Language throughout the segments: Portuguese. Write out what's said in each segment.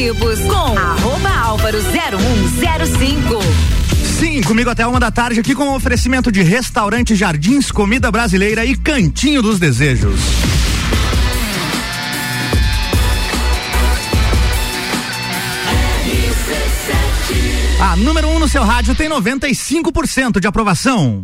Tribos com arroba álvaro 0105. Sim, comigo até uma da tarde aqui com o oferecimento de restaurante Jardins Comida Brasileira e Cantinho dos Desejos. A número 1 um no seu rádio tem 95% de aprovação.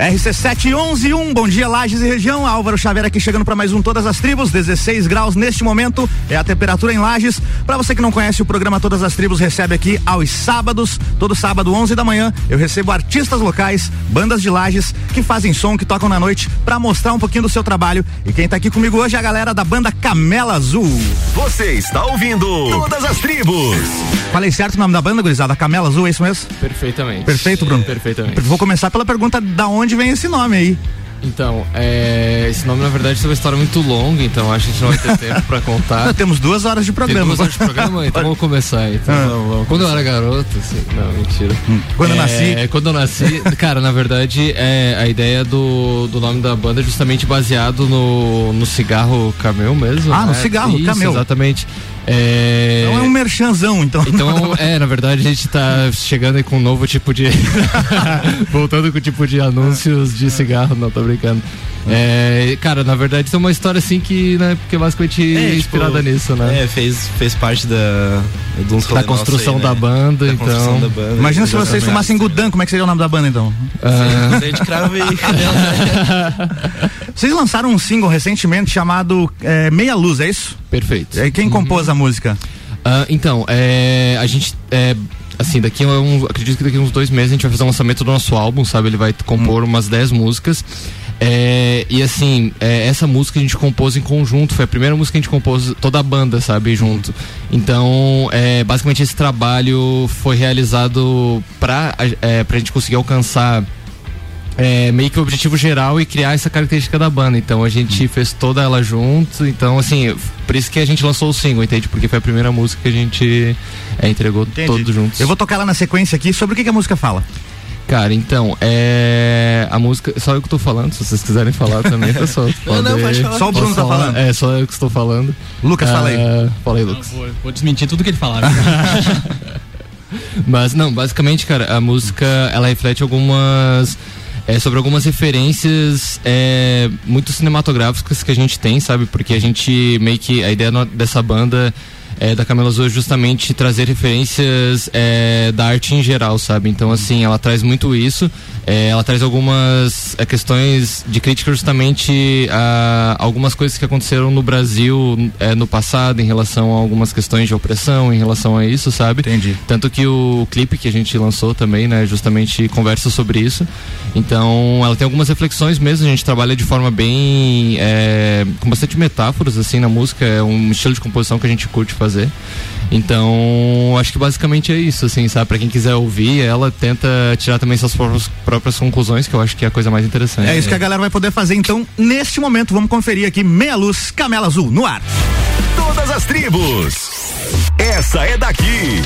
RC7111, bom dia Lages e região. Álvaro Xavier aqui chegando para mais um Todas as Tribos, 16 graus neste momento é a temperatura em Lages. Para você que não conhece o programa Todas as Tribos, recebe aqui aos sábados, todo sábado 11 da manhã, eu recebo artistas locais, bandas de Lages que fazem som, que tocam na noite para mostrar um pouquinho do seu trabalho. E quem tá aqui comigo hoje é a galera da banda Camela Azul. Você está ouvindo Todas as Tribos. Falei certo o nome da banda, gurizada? Camela Azul, é isso mesmo? Perfeitamente. Perfeito, Bruno? Perfeitamente. Vou começar pela pergunta da onde onde vem esse nome aí? Então, é, esse nome na verdade é uma história muito longa, então acho que a gente não vai ter tempo pra contar. Temos duas horas de programa. Tem duas horas de programa? Então vamos começar. Então, ah. vamos, vamos quando eu era garoto, assim, não, mentira. Hum. Quando é, eu nasci? Quando eu nasci, cara, na verdade, é, a ideia do, do nome da banda é justamente baseado no, no cigarro Camel mesmo. Ah, né? no cigarro Isso, Camel. Exatamente. É... Então é um merchanzão, então. Então, é, na verdade, a gente tá chegando aí com um novo tipo de. Voltando com o tipo de anúncios de cigarro, não tô brincando. É, cara, na verdade, é uma história assim que, né, porque basicamente é, tipo, inspirada tipo, nisso, né? É, fez, fez parte da, da construção aí, né? da banda, da então. Da banda, Imagina se vocês fumassem Gudan, como é que seria o nome da banda então? Ah. de cravo e Vocês lançaram um single recentemente chamado é, Meia Luz, é isso? Perfeito. E quem compôs a música? Uh, então, é, a gente. É, assim, daqui a um, acredito que daqui a uns dois meses a gente vai fazer o lançamento do nosso álbum, sabe? Ele vai compor hum. umas 10 músicas. É, e assim, é, essa música a gente compôs em conjunto, foi a primeira música que a gente compôs toda a banda, sabe, junto. Então, é, basicamente esse trabalho foi realizado pra, é, pra gente conseguir alcançar é, meio que o objetivo geral e criar essa característica da banda. Então a gente fez toda ela junto. Então, assim, por isso que a gente lançou o single, entende? Porque foi a primeira música que a gente é, entregou Entendi. todos juntos. Eu vou tocar ela na sequência aqui. Sobre o que, que a música fala? Cara, então, é. A música. Só eu que tô falando, se vocês quiserem falar também, pessoal. Pode... Não, não, pode falar. Só o Bruno tá falando. É, só eu que estou falando. Lucas, uh, fala aí. É, fala aí, Lucas. Vou, vou, desmentir tudo que ele falaram. Mas, não, basicamente, cara, a música, ela reflete algumas é, sobre algumas referências é, muito cinematográficas que a gente tem, sabe? Porque a gente meio que a ideia dessa banda é, da Camila Zoe justamente trazer referências é, da arte em geral, sabe? Então, assim, ela traz muito isso. É, ela traz algumas é, questões de crítica justamente a algumas coisas que aconteceram no Brasil é, no passado em relação a algumas questões de opressão, em relação a isso, sabe? Entendi. Tanto que o clipe que a gente lançou também, né, justamente conversa sobre isso. Então, ela tem algumas reflexões mesmo, a gente trabalha de forma bem. É, com bastante metáforas, assim, na música. É um estilo de composição que a gente curte fazer fazer. Então, acho que basicamente é isso, assim, sabe? Pra quem quiser ouvir, ela tenta tirar também suas próprias, próprias conclusões, que eu acho que é a coisa mais interessante. É isso que a galera vai poder fazer, então, neste momento. Vamos conferir aqui Meia Luz, Camela Azul, no ar. Todas as tribos. Essa é daqui.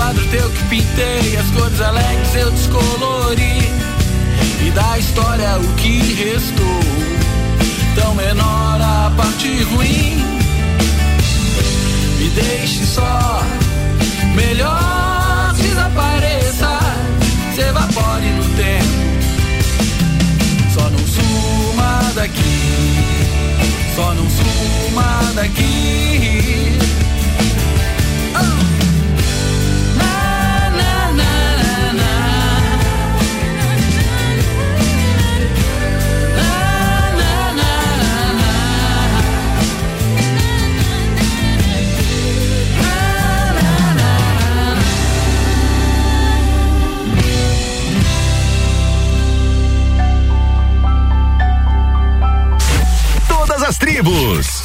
quadro teu que pintei, as cores alegres eu descolori. E da história o que restou, tão menor a parte ruim. Me deixe só, melhor desapareça, se evapore no tempo. Só não suma daqui, só não suma daqui tribos.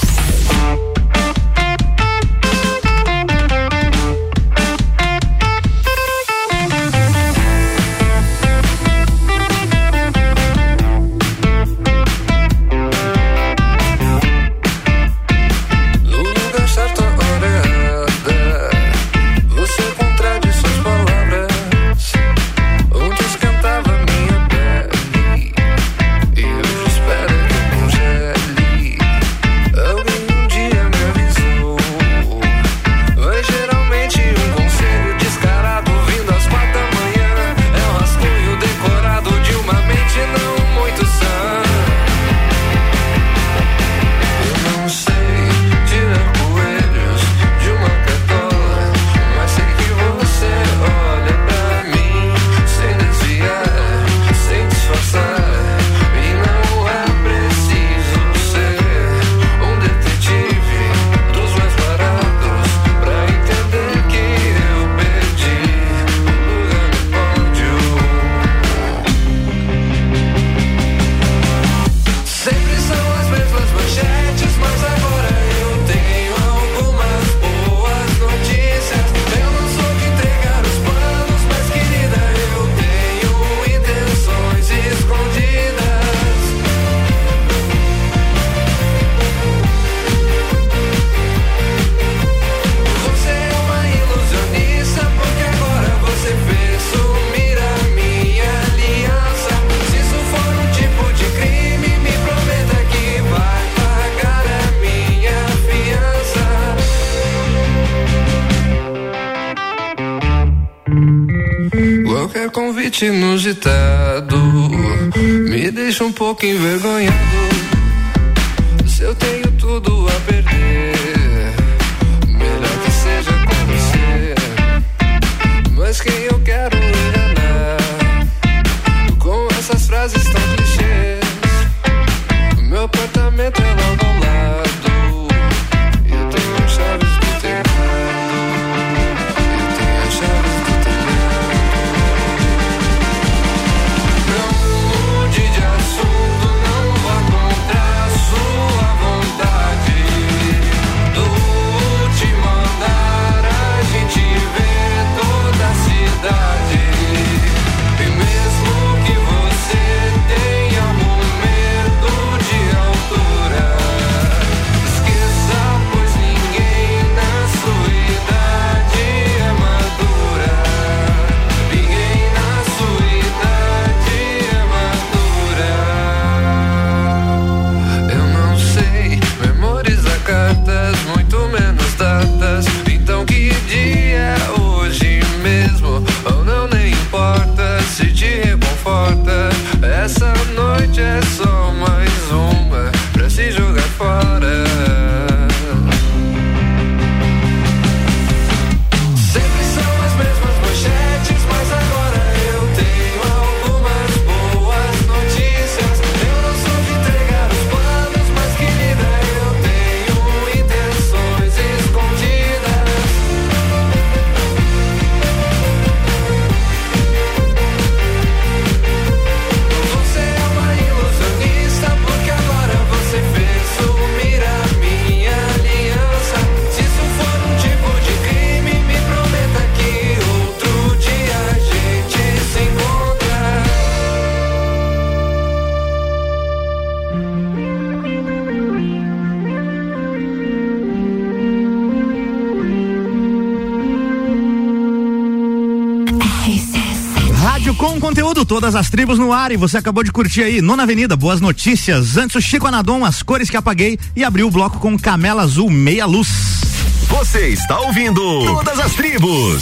fucking it. tribos no ar e você acabou de curtir aí, Nona Avenida, boas notícias. Antes o Chico Anadon, as cores que apaguei e abriu o bloco com Camela Azul Meia Luz. Você está ouvindo todas as tribos.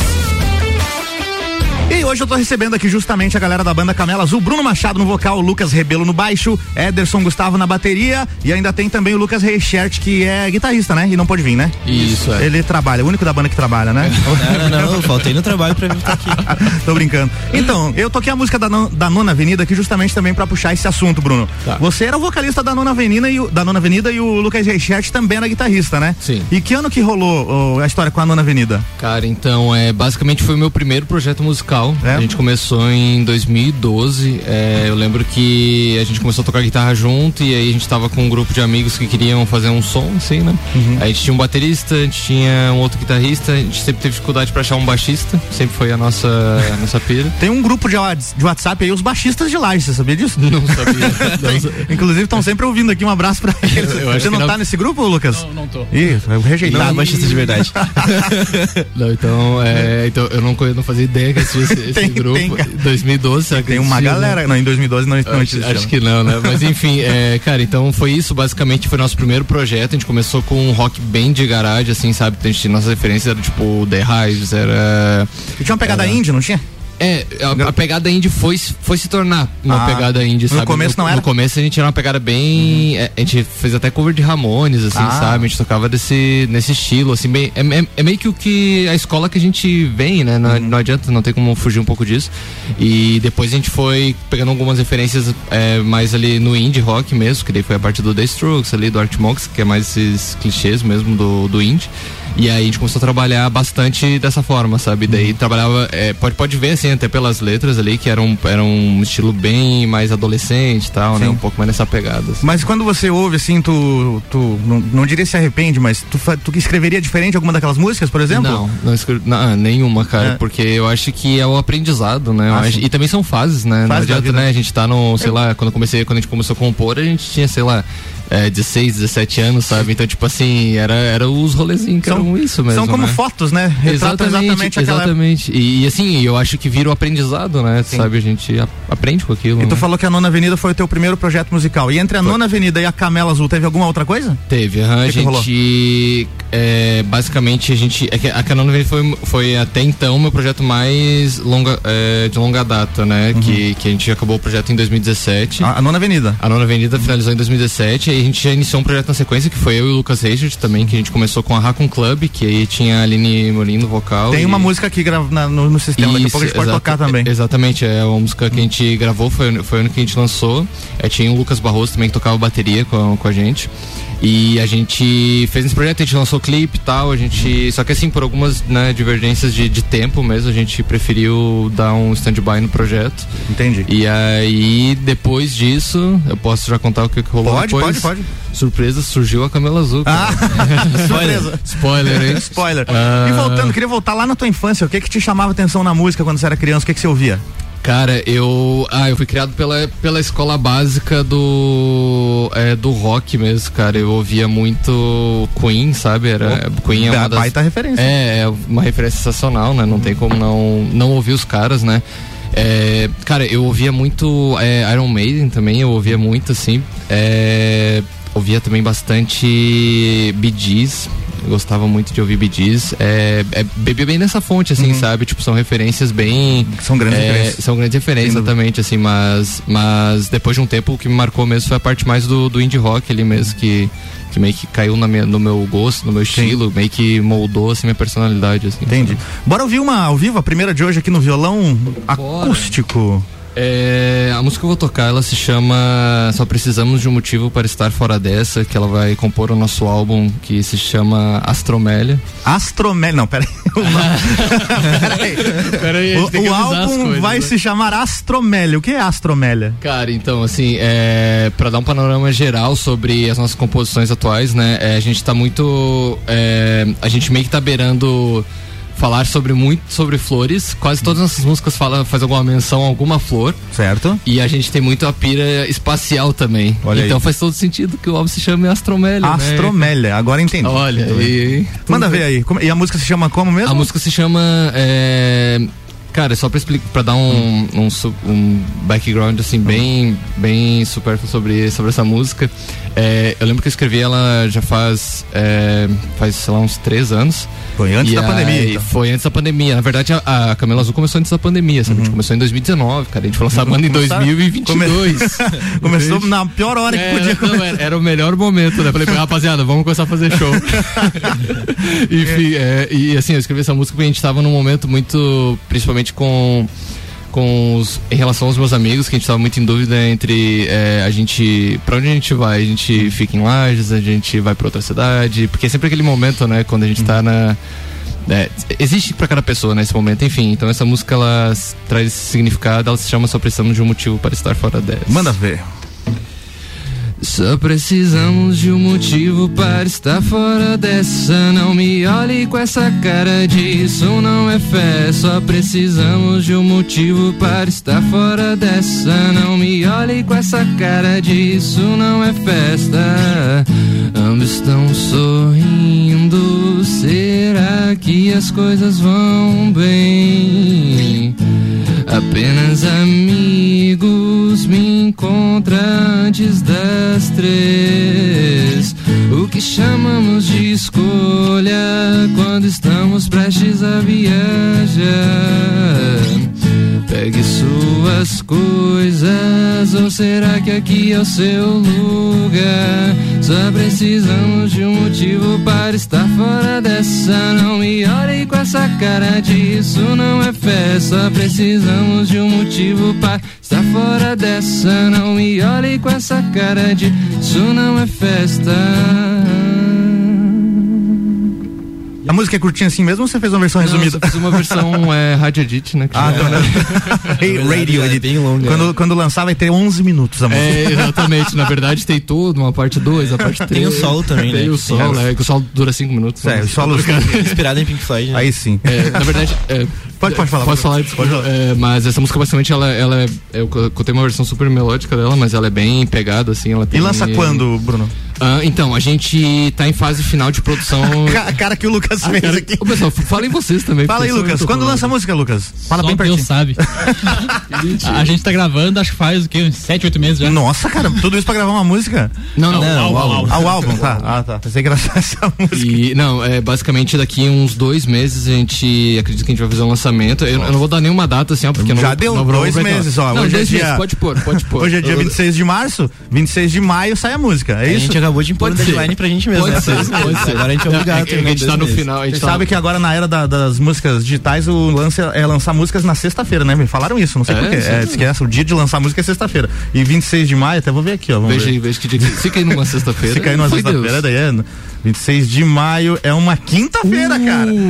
E hoje eu tô recebendo aqui justamente a galera da banda Camela Azul, Bruno Machado no vocal, Lucas Rebelo no baixo, Ederson Gustavo na bateria e ainda tem também o Lucas Reichert, que é guitarrista, né? E não pode vir, né? Isso, é. Ele trabalha, o único da banda que trabalha, né? não, não, não, eu faltei no trabalho pra vir estar aqui. tô brincando. Então, eu toquei a música da, non, da Nona Avenida aqui justamente também para puxar esse assunto, Bruno. Tá. Você era o vocalista da Nona Avenida e o, da Nona Avenida e o Lucas Reichert também era guitarrista, né? Sim. E que ano que rolou oh, a história com a Nona Avenida? Cara, então, é, basicamente foi o meu primeiro projeto musical. É? A gente começou em 2012. É, eu lembro que a gente começou a tocar guitarra junto e aí a gente tava com um grupo de amigos que queriam fazer um som, assim, né? Uhum. A gente tinha um baterista, a gente tinha um outro guitarrista, a gente sempre teve dificuldade para achar um baixista, sempre foi a nossa, a nossa pira. Tem um grupo de, whats- de WhatsApp aí, os baixistas de live, você sabia disso? Não sabia. Tem. Inclusive estão sempre ouvindo aqui, um abraço pra eles. Eu acho Você não, não- tá nesse grupo, Lucas? Não, não tô. Ih, rejeitado. Não baixista de verdade. Não, então, é, então eu não, não fazia ideia que existia esse, esse Tem- grupo. tem, cara. 2012, será que Tem uma existia, né? galera. Não, em 2012 não, não Acho, acho que não, né? Mas enfim, é, cara, então foi isso. Basicamente foi nosso primeiro projeto. A gente começou com um rock bem de garagem, assim, sabe? A gente, nossas referências eram tipo The Hives, era. E tinha uma pegada Era- indie, não tinha? É, a, a pegada indie foi, foi se tornar uma Ah, pegada indie, no sabe? começo não era? No começo a gente era uma pegada bem. é, a gente fez até cover de Ramones, assim, Ah. sabe? A gente tocava desse, nesse estilo, assim, bem. É, é- é meio que o que. a escola que a gente vem, né? Não, Uhum. não adianta, não tem como fugir um pouco disso. E depois a gente foi pegando algumas referências é, mais ali no indie rock mesmo, que daí foi a parte do The Strokes ali, do Art Monks, que é mais esses clichês mesmo do, do indie. E aí a gente começou a trabalhar bastante dessa forma, sabe? Daí Uhum. trabalhava, é, pode, pode ver assim, até pelas letras ali, que era um, era um estilo bem mais adolescente e tal, né? Sim. Um pouco mais nessa pegada. assim. Mas quando você ouve, assim, tu, tu não, não diria se arrepende, mas tu, tu escreveria diferente alguma daquelas músicas, por exemplo? Não, não, escrevi- não, ah, nenhuma, cara, É. porque eu acho que é o aprendizado, né? Ah, acho- e também são fases, né? Fase não adianta, né? A gente tá no, sei lá, quando comecei, quando a gente começou a compor, a gente tinha, sei lá, é, 16, 17 anos, sabe? Então, tipo assim, era, era os rolezinhos que São- eram isso mesmo. São como né? fotos, né? Retratam exatamente, aquela exatamente. E, assim, eu acho que vira o aprendizado, né? Sim. Sabe? A gente aprende com aquilo. E tu né? falou que a Nona Avenida foi o teu primeiro projeto musical. E entre a Nona Avenida e a Camela Azul, teve alguma outra coisa? Teve, aham, a gente. é, basicamente, a gente. É que a Canon Verde foi, foi até então o meu projeto mais longa, é, de longa data, né? Que, que a gente acabou o projeto em 2017. Uhum. A, a Nona Avenida. A Nona Avenida finalizou em 2017 e a gente já iniciou um projeto na sequência que foi eu e o Lucas Reichert também, que a gente começou com a Raccoon Club, que aí tinha a Aline Morim no vocal. Tem e- uma música aqui na- no, no sistema, daqui a pouco a gente pode tocar também. Exatamente, é uma música que a gente gravou, foi, foi a única que a gente lançou. É, tinha o Lucas Barroso também que tocava bateria com, com a gente. E a gente fez esse projeto, a gente lançou clipe e tal, a gente. Só que assim, por algumas né, divergências de, de tempo mesmo, a gente preferiu dar um stand-by no projeto. Entendi. E aí, depois disso, eu posso já contar o que, que rolou Pode, depois? pode, pode. Surpresa, surgiu a Camela Azul. Ah, surpresa. Spoiler, hein? Spoiler. Ah. E voltando, queria voltar lá na tua infância. O que que te chamava atenção na música quando você era criança? O que que você ouvia? Cara, eu. Ah, eu fui criado pela, pela escola básica do. É, do rock mesmo, cara. Eu ouvia muito Queen, sabe? Era, Queen é Ba- uma das. baita referência. É, é uma referência sensacional, né? Não tem como não, não ouvir os caras, né? É, cara, eu ouvia muito é, Iron Maiden também, eu ouvia muito, assim. É, ouvia também bastante. Eu gostava muito de ouvir Gees. É, é, bebia bem nessa fonte, assim, sabe? Tipo, são referências bem. São grandes é, referências. São grandes referências, exatamente, assim, mas, mas depois de um tempo o que me marcou mesmo foi a parte mais do, do indie rock ali mesmo, que, que meio que caiu na minha, no meu gosto, no meu estilo, meio que moldou assim minha personalidade, assim. Entendi. Bora ouvir uma ao vivo, a primeira de hoje aqui no violão acústico. É, a música que eu vou tocar, ela se chama Só Precisamos de um Motivo para Estar Fora Dessa, que ela vai compor o nosso álbum que se chama Astromélia. Astromélia. Não, peraí. peraí. Peraí, O, o álbum vai se chamar Astromélia. O que é Astromélia? Cara, então, assim, é, para dar um panorama geral sobre as nossas composições atuais, né? é, a gente tá muito. é, a gente meio que tá beirando falar sobre muito sobre flores. Quase todas as nossas músicas falam, faz alguma menção a alguma flor. Certo? E a gente tem muito a pira espacial também. Olha então aí. faz todo sentido que o álbum se chame Astromélia. né? Astromélia. Agora entendi. Olha, e, Manda ver aí. E a música se chama como mesmo? a música se chama. é, Cara, só pra explicar, pra dar um, um, um background assim, bem, bem supérfluo sobre, sobre essa música. É, eu lembro que eu escrevi ela já faz, é, faz, sei lá, uns três anos. Foi antes E da aí, pandemia. Então. Foi antes da pandemia. Na verdade, a, a Camila Azul começou antes da pandemia, sabe? A gente começou em 2019, cara. A gente foi lançar a banda em Começar- 2022. Começou na pior hora que É, podia não, começar. era, era o melhor momento, né? Falei rapaziada, vamos começar a fazer show. Enfim, é, e assim, eu escrevi essa música porque a gente tava num momento muito, principalmente com com os, em relação aos meus amigos, que a gente tava muito em dúvida entre é, a gente, pra onde a gente vai? A gente fica em Lages, a gente vai pra outra cidade, porque é sempre aquele momento, né, quando a gente tá na é, existe para cada pessoa nesse momento, enfim. Então essa música ela traz esse significado, ela se chama Só Precisamos de um Motivo para Estar Fora dessa. Manda ver. Só precisamos de um motivo para estar fora dessa. Não me olhe com essa cara de isso não é fé. Só precisamos de um motivo para estar fora dessa. Não me olhe com essa cara de isso não é festa. Ambos estão sorrindo. Será que as coisas vão bem? Apenas amigos me encontram antes das três. O que chamamos de escolha quando estamos prestes a viajar. Pegue suas coisas, ou será que aqui é o seu lugar? Só precisamos de um motivo para estar fora dessa. Não me olhe com essa cara de isso não é fé. Só precisamos de um motivo para estar fora dessa. Não me olhe com essa cara de isso não é festa. A música é curtinha assim mesmo ou você fez uma versão Não, resumida? eu fiz uma versão é, Rádio Edit, né? que Ah, tá, né? Hey, Radio é Edit. bem longa. Quando, quando lançar vai ter 11 minutos a música. É, exatamente. Na verdade, tem tudo, uma parte 2, a parte 3. Tem o solo também, né? Tem o tem solo, é, que o solo dura 5 minutos. É, né? os solos. Inspirado em Pink Floyd. né? Aí sim. É, na verdade, é, Pode- pode falar, pode- falar, desculpa. É, mas essa música, basicamente, ela, ela é. Eu contei uma versão super melódica dela, mas ela é bem pegada, assim. Ela E tem, lança quando, Bruno? Ah, então, a gente tá em fase final de produção. A cara que o Lucas fez Cara, aqui. Ô, pessoal, falem vocês também. Fala aí, eu Lucas. Quando lança a música, Lucas? Fala Só bem Deus pertinho. sabe. a gente tá gravando, acho que faz o quê? Uns 7, 8 meses já. Nossa, cara, tudo isso pra gravar uma música? Não, não, Não, não, o álbum. Ah, o álbum, tá. Ah, tá. Pensei que era essa música. E, não, é, basicamente daqui uns dois meses a gente acredita que a gente vai fazer um lançamento. Eu, eu não vou dar nenhuma data assim, ó, porque eu não Já deu não dois meses, ó. Não, Hoje é dois dia- meses, pode pôr, pode pôr. Hoje é dia Eu- 26 de março, 26 de maio sai a música, é A isso? gente acabou de impor um Pode ser. deadline pra gente mesmo. Pode né? ser, pode ser. Agora a gente é Não, obrigado a é a gente tá no meses. final. A gente Você tá sabe que agora na era da- das músicas digitais o lance é lançar músicas na sexta-feira, né? Me falaram isso, não sei É, porquê. sim. É, é, o dia de lançar música é sexta-feira. E 26 de maio, até vou ver aqui, ó. Veja aí, veja que dia que. Se cair numa sexta-feira. Se cair numa sexta-feira, daí é 26 de maio é uma quinta-feira, cara.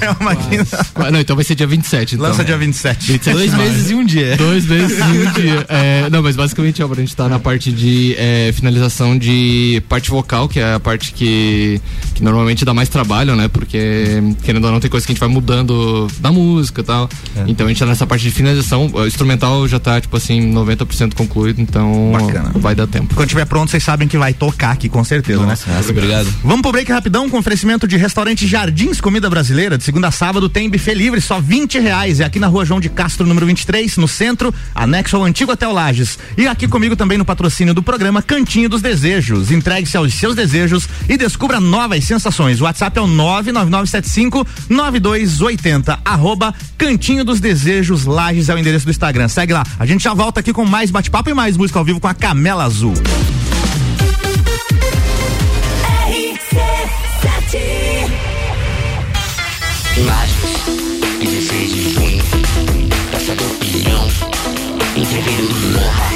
É uma quinta. Não, então vai ser dia 27. Então. Lança dia 27. 27 Dois meses e um dia. Dois meses e um dia. É, não, mas basicamente, ó, a gente tá na parte de é, finalização de parte vocal, que é a parte que, que normalmente dá mais trabalho, né? Porque, querendo ou não, tem coisa que a gente vai mudando da música e tal. É. Então a gente tá nessa parte de finalização. O instrumental já tá, tipo assim, 90% concluído, então Bacana. vai dar tempo. Quando tiver pronto, vocês sabem que vai tocar aqui, com certeza, né? Nossa, obrigado. Vamos pro break rapidão com oferecimento de restaurante Jardins Comida Brasileira. De segunda a sábado tem buffet livre, só 20 reais. É aqui na rua João de Castro, número 23, no centro, anexo ao antigo Hotel Lages. E aqui comigo também no patrocínio do programa Cantinho dos Desejos. Entregue-se aos seus desejos e descubra novas sensações. O WhatsApp é o 99975 9280. Arroba Cantinho dos Desejos Lages é o endereço do Instagram. Segue lá. A gente já volta aqui com mais bate-papo e mais música ao vivo com a Camela Azul. Lages, 16 de junho, Praça da Opinião, em fevereiro morra,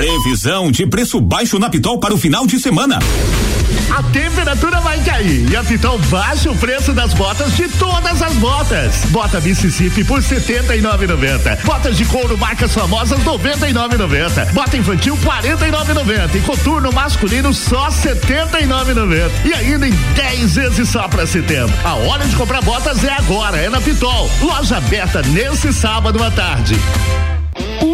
Previsão de preço baixo na Pitol para o final de semana. A temperatura vai cair e a Pitol baixa o preço das botas de todas as botas. Bota Mississippi por R$ 79,90. Botas de couro marcas famosas R$ 99,90. Bota infantil R$ 49,90 e coturno masculino só R$ 79,90. E ainda em 10 vezes só para setembro. A hora de comprar botas é agora, é na Pitol. Loja aberta nesse sábado à tarde.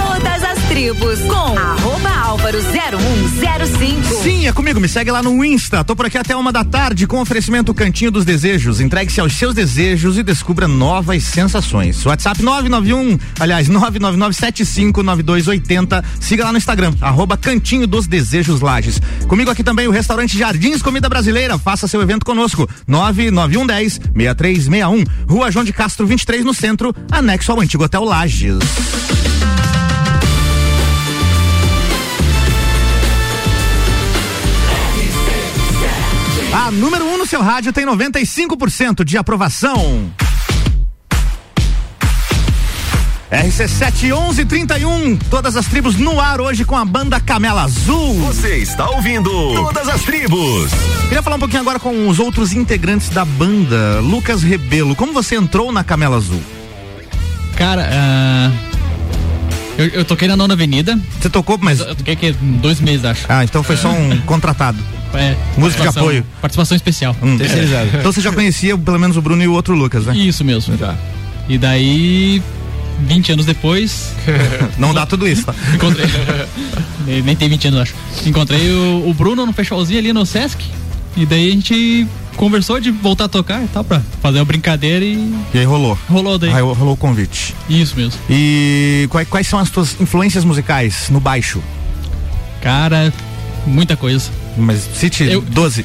Todas as tribos com arroba álvaro 0105. Sim, é comigo, me segue lá no Insta. Tô por aqui até uma da tarde com oferecimento Cantinho dos Desejos. Entregue-se aos seus desejos e descubra novas sensações. WhatsApp 991, aliás, 999759280. Siga lá no Instagram, arroba Cantinho dos Desejos Lages. Comigo aqui também o restaurante Jardins Comida Brasileira. Faça seu evento conosco. 99110 6361. Rua João de Castro 23 no centro, anexo ao antigo Hotel Lages. A número 1 um no seu rádio tem 95% de aprovação. RC7 1131, todas as tribos no ar hoje com a banda Camela Azul. Você está ouvindo Todas as Tribos. Queria falar um pouquinho agora com os outros integrantes da banda. Lucas Rebelo, como você entrou na Camela Azul? Cara, ah, eu, eu toquei na Nona Avenida. Você tocou, mas. Eu toquei aqui dois meses, acho. Ah, então foi só um contratado. É, Música de apoio. Participação especial. Hum. Então você já conhecia pelo menos o Bruno e o outro Lucas, né? Isso mesmo. Já. E daí, 20 anos depois. Não dá tudo isso, tá? Encontrei. nem, nem tem 20 anos, acho. Encontrei o, o Bruno no festivalzinho ali no Sesc. E daí a gente conversou de voltar a tocar e tal, pra fazer uma brincadeira e. E aí rolou. Rolou daí. Aí rolou o convite. Isso mesmo. E quais, quais são as tuas influências musicais no baixo? Cara, muita coisa. Mas cite Eu- 12.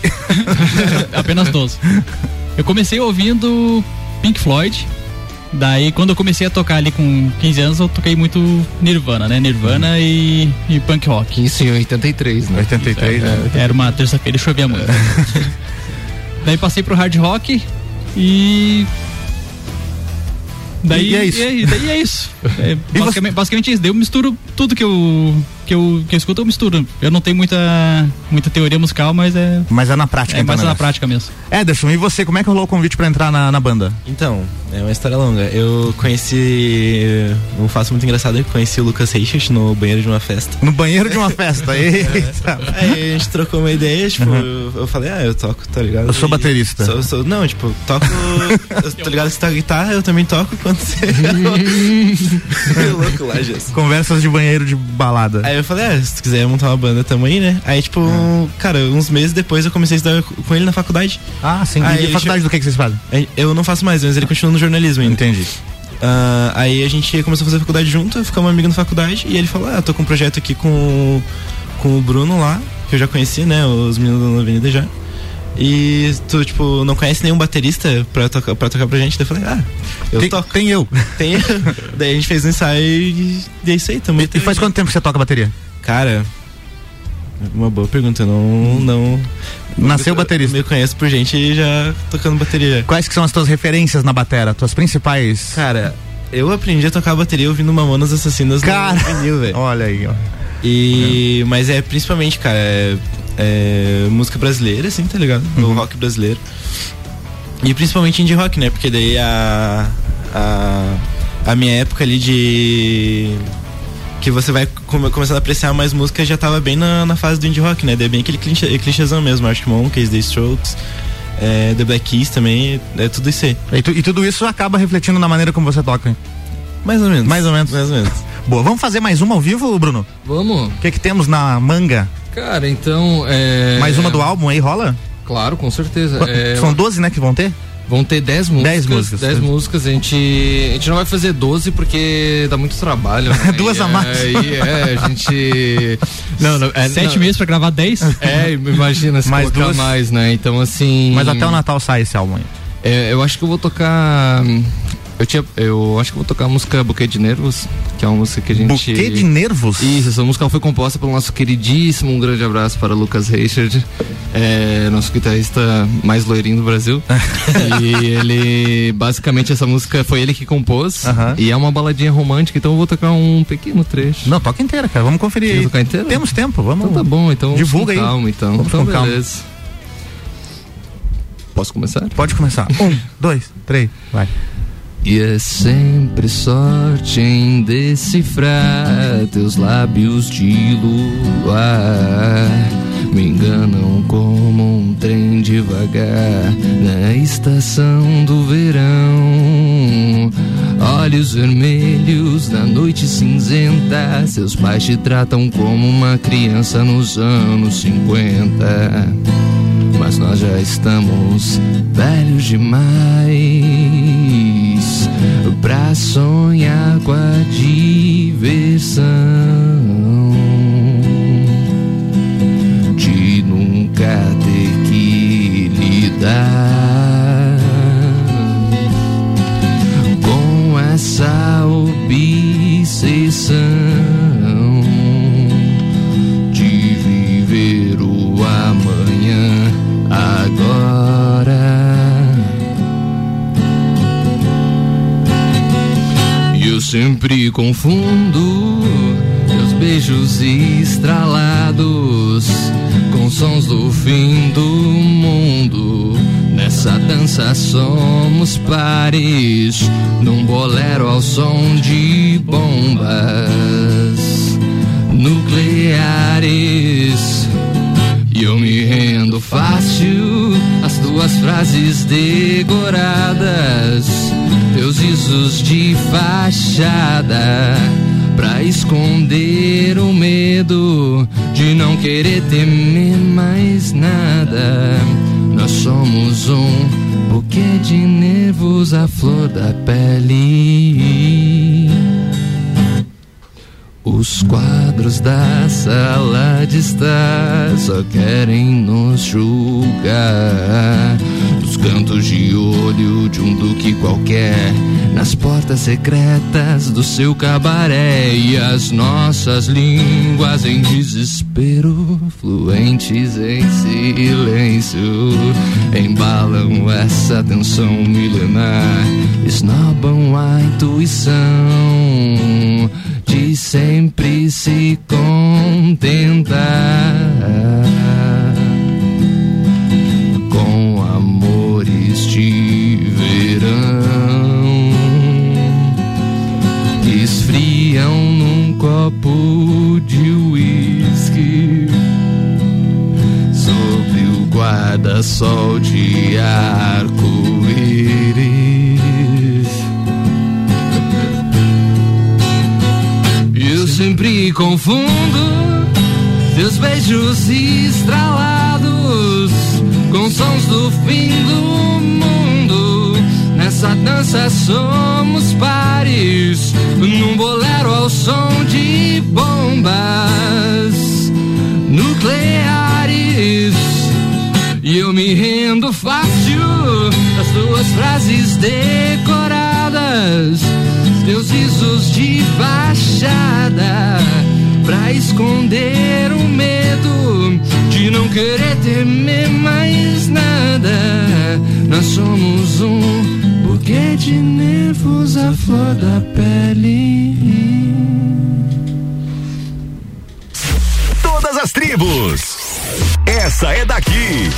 Apenas 12. Eu comecei ouvindo Pink Floyd. Daí, quando eu comecei a tocar ali com 15 anos, eu toquei muito Nirvana, né? Nirvana e, e punk rock. Isso em 83, né? 83, né? Era uma terça-feira e chovia muito. Daí passei pro hard rock e. Daí, E é isso. E, daí é isso. É, basicamente, basicamente é isso. Daí eu misturo tudo que eu, que eu, que eu escuto, eu misturo. Eu não tenho muita, muita teoria musical, mas é. Mas é na prática, É então, mais né? na prática mesmo. Ederson, e você, como é que rolou o convite pra entrar na, na banda? Então, é uma história longa. Eu conheci um fato muito engraçado, eu conheci o Lucas Seixas no banheiro de uma festa. No banheiro de uma festa. Eita. Aí a gente trocou uma ideia, tipo, eu, eu falei, ah, eu toco, tá ligado? Eu sou E- baterista. sou- sou- não, tipo, toco. tô ligado você toca guitarra, eu também toco quando você. louco lá, Jesus. Conversas de banheiro de balada. Aí eu falei, ah, se tu quiser montar uma banda, tamo aí, né? Aí, tipo, cara, uns meses depois eu comecei a estudar com ele na faculdade. Ah, sim. Aí e ele faculdade do que, que vocês fazem? Aí Eu não faço mais, mas ele continua no jornalismo ainda. Entendi. Ah, aí a gente começou a fazer faculdade junto, ficamos amigos na faculdade, e ele falou, ah, eu tô com um projeto aqui com, com o Bruno lá, que eu já conheci, né? Os meninos da Avenida já. E tu, tipo, não conhece nenhum baterista pra, tocar pra tocar pra gente? Daí eu falei, ah, eu tem, toco. Tem eu. Tem eu. Daí a gente fez um ensaio e, e é isso aí, tamo E faz quanto tempo que você toca bateria? Cara, uma boa pergunta, eu não. não Nasceu eu, baterista. Eu me conheço por gente já tocando bateria. Quais que são as tuas referências na batera? Tuas principais? Cara, eu aprendi a tocar bateria ouvindo Mamonas Assassinas Cara, no vinil, velho. Olha aí, ó. E, Mas é principalmente, cara, é, é música brasileira, assim, tá ligado? O rock brasileiro. E principalmente indie rock, né? Porque daí a. A, a minha época ali de. Que você vai come- começando a apreciar mais música já tava bem na, na fase do indie rock, né? Daí é bem aquele clichê, clichêzão mesmo, Arctic Monkeys, The Strokes, é, The Black Keys também, é tudo isso aí. E, tu- e tudo isso acaba refletindo na maneira como você toca. hein? Mais ou menos. Mais ou menos. Mais ou menos. Boa, vamos fazer mais uma ao vivo, Bruno? Vamos. O que que temos na manga? Cara, então. É... Mais uma do álbum aí, rola? Claro, com certeza. Qu- É, São 12, né, que vão ter? Vão ter 10 músicas. 10 músicas. 10 músicas. A gente, a gente não vai fazer 12 porque dá muito trabalho. Né? Duas E a mais. Aí, é, a gente. Não, não, é, Sete não. meses pra gravar 10? É, imagina se Mais colocar duas. mais, né? Então, assim. Mas até o Natal sai esse álbum aí. É, eu acho que eu vou tocar. Eu, tinha, eu acho que vou tocar a música Buquê de Nervos, que é uma música que a gente. Buquê de Nervos? Isso, essa música foi composta pelo nosso queridíssimo, um grande abraço para Lucas Reichard, é, nosso guitarrista mais loirinho do Brasil. e ele, basicamente, essa música foi ele que compôs. E é uma baladinha romântica, então eu vou tocar um pequeno trecho. Não, toca inteira, cara. Vamos conferir Quer aí. tocar inteira? Temos tempo, vamos. Então tá bom, então Divulga aí. calma, então. Vamos então com calma. beleza. Posso começar? Pode começar. Um, dois, três, vai. E é sempre sorte em decifrar teus lábios de luar. Me enganam como um trem devagar na estação do verão. Olhos vermelhos na noite cinzenta. Seus pais te tratam como uma criança nos anos 50. Mas nós já estamos velhos demais pra sonhar com a diversão de nunca ter que lidar com essa obsessão de viver o amanhã agora. Sempre confundo meus beijos estralados com sons do fim do mundo. Nessa dança somos pares, num bolero ao som de bombas nucleares. E eu me rendo fácil às tuas frases decoradas, teus risos de fachada, pra esconder o medo de não querer temer mais nada. Nós somos um buquê de nervos à flor da pele. Os quadros da sala de estar só querem nos julgar. Dos cantos de olho de um duque qualquer, nas portas secretas do seu cabaré. E as nossas línguas em desespero, fluentes em silêncio, embalam essa tensão milenar, esnobam a intuição de sempre se contentar o guarda-sol de arco-íris. Eu sempre confundo teus beijos estralados com sons do fim do mundo. Nessa dança somos pares, num bolero ao som de bombas nucleares. E eu me rendo fácil às tuas frases decoradas, teus risos de fachada, pra esconder o medo de não querer temer mais nada. Nós somos um buquê de nervos à flor da pele. tribos. Essa é daqui.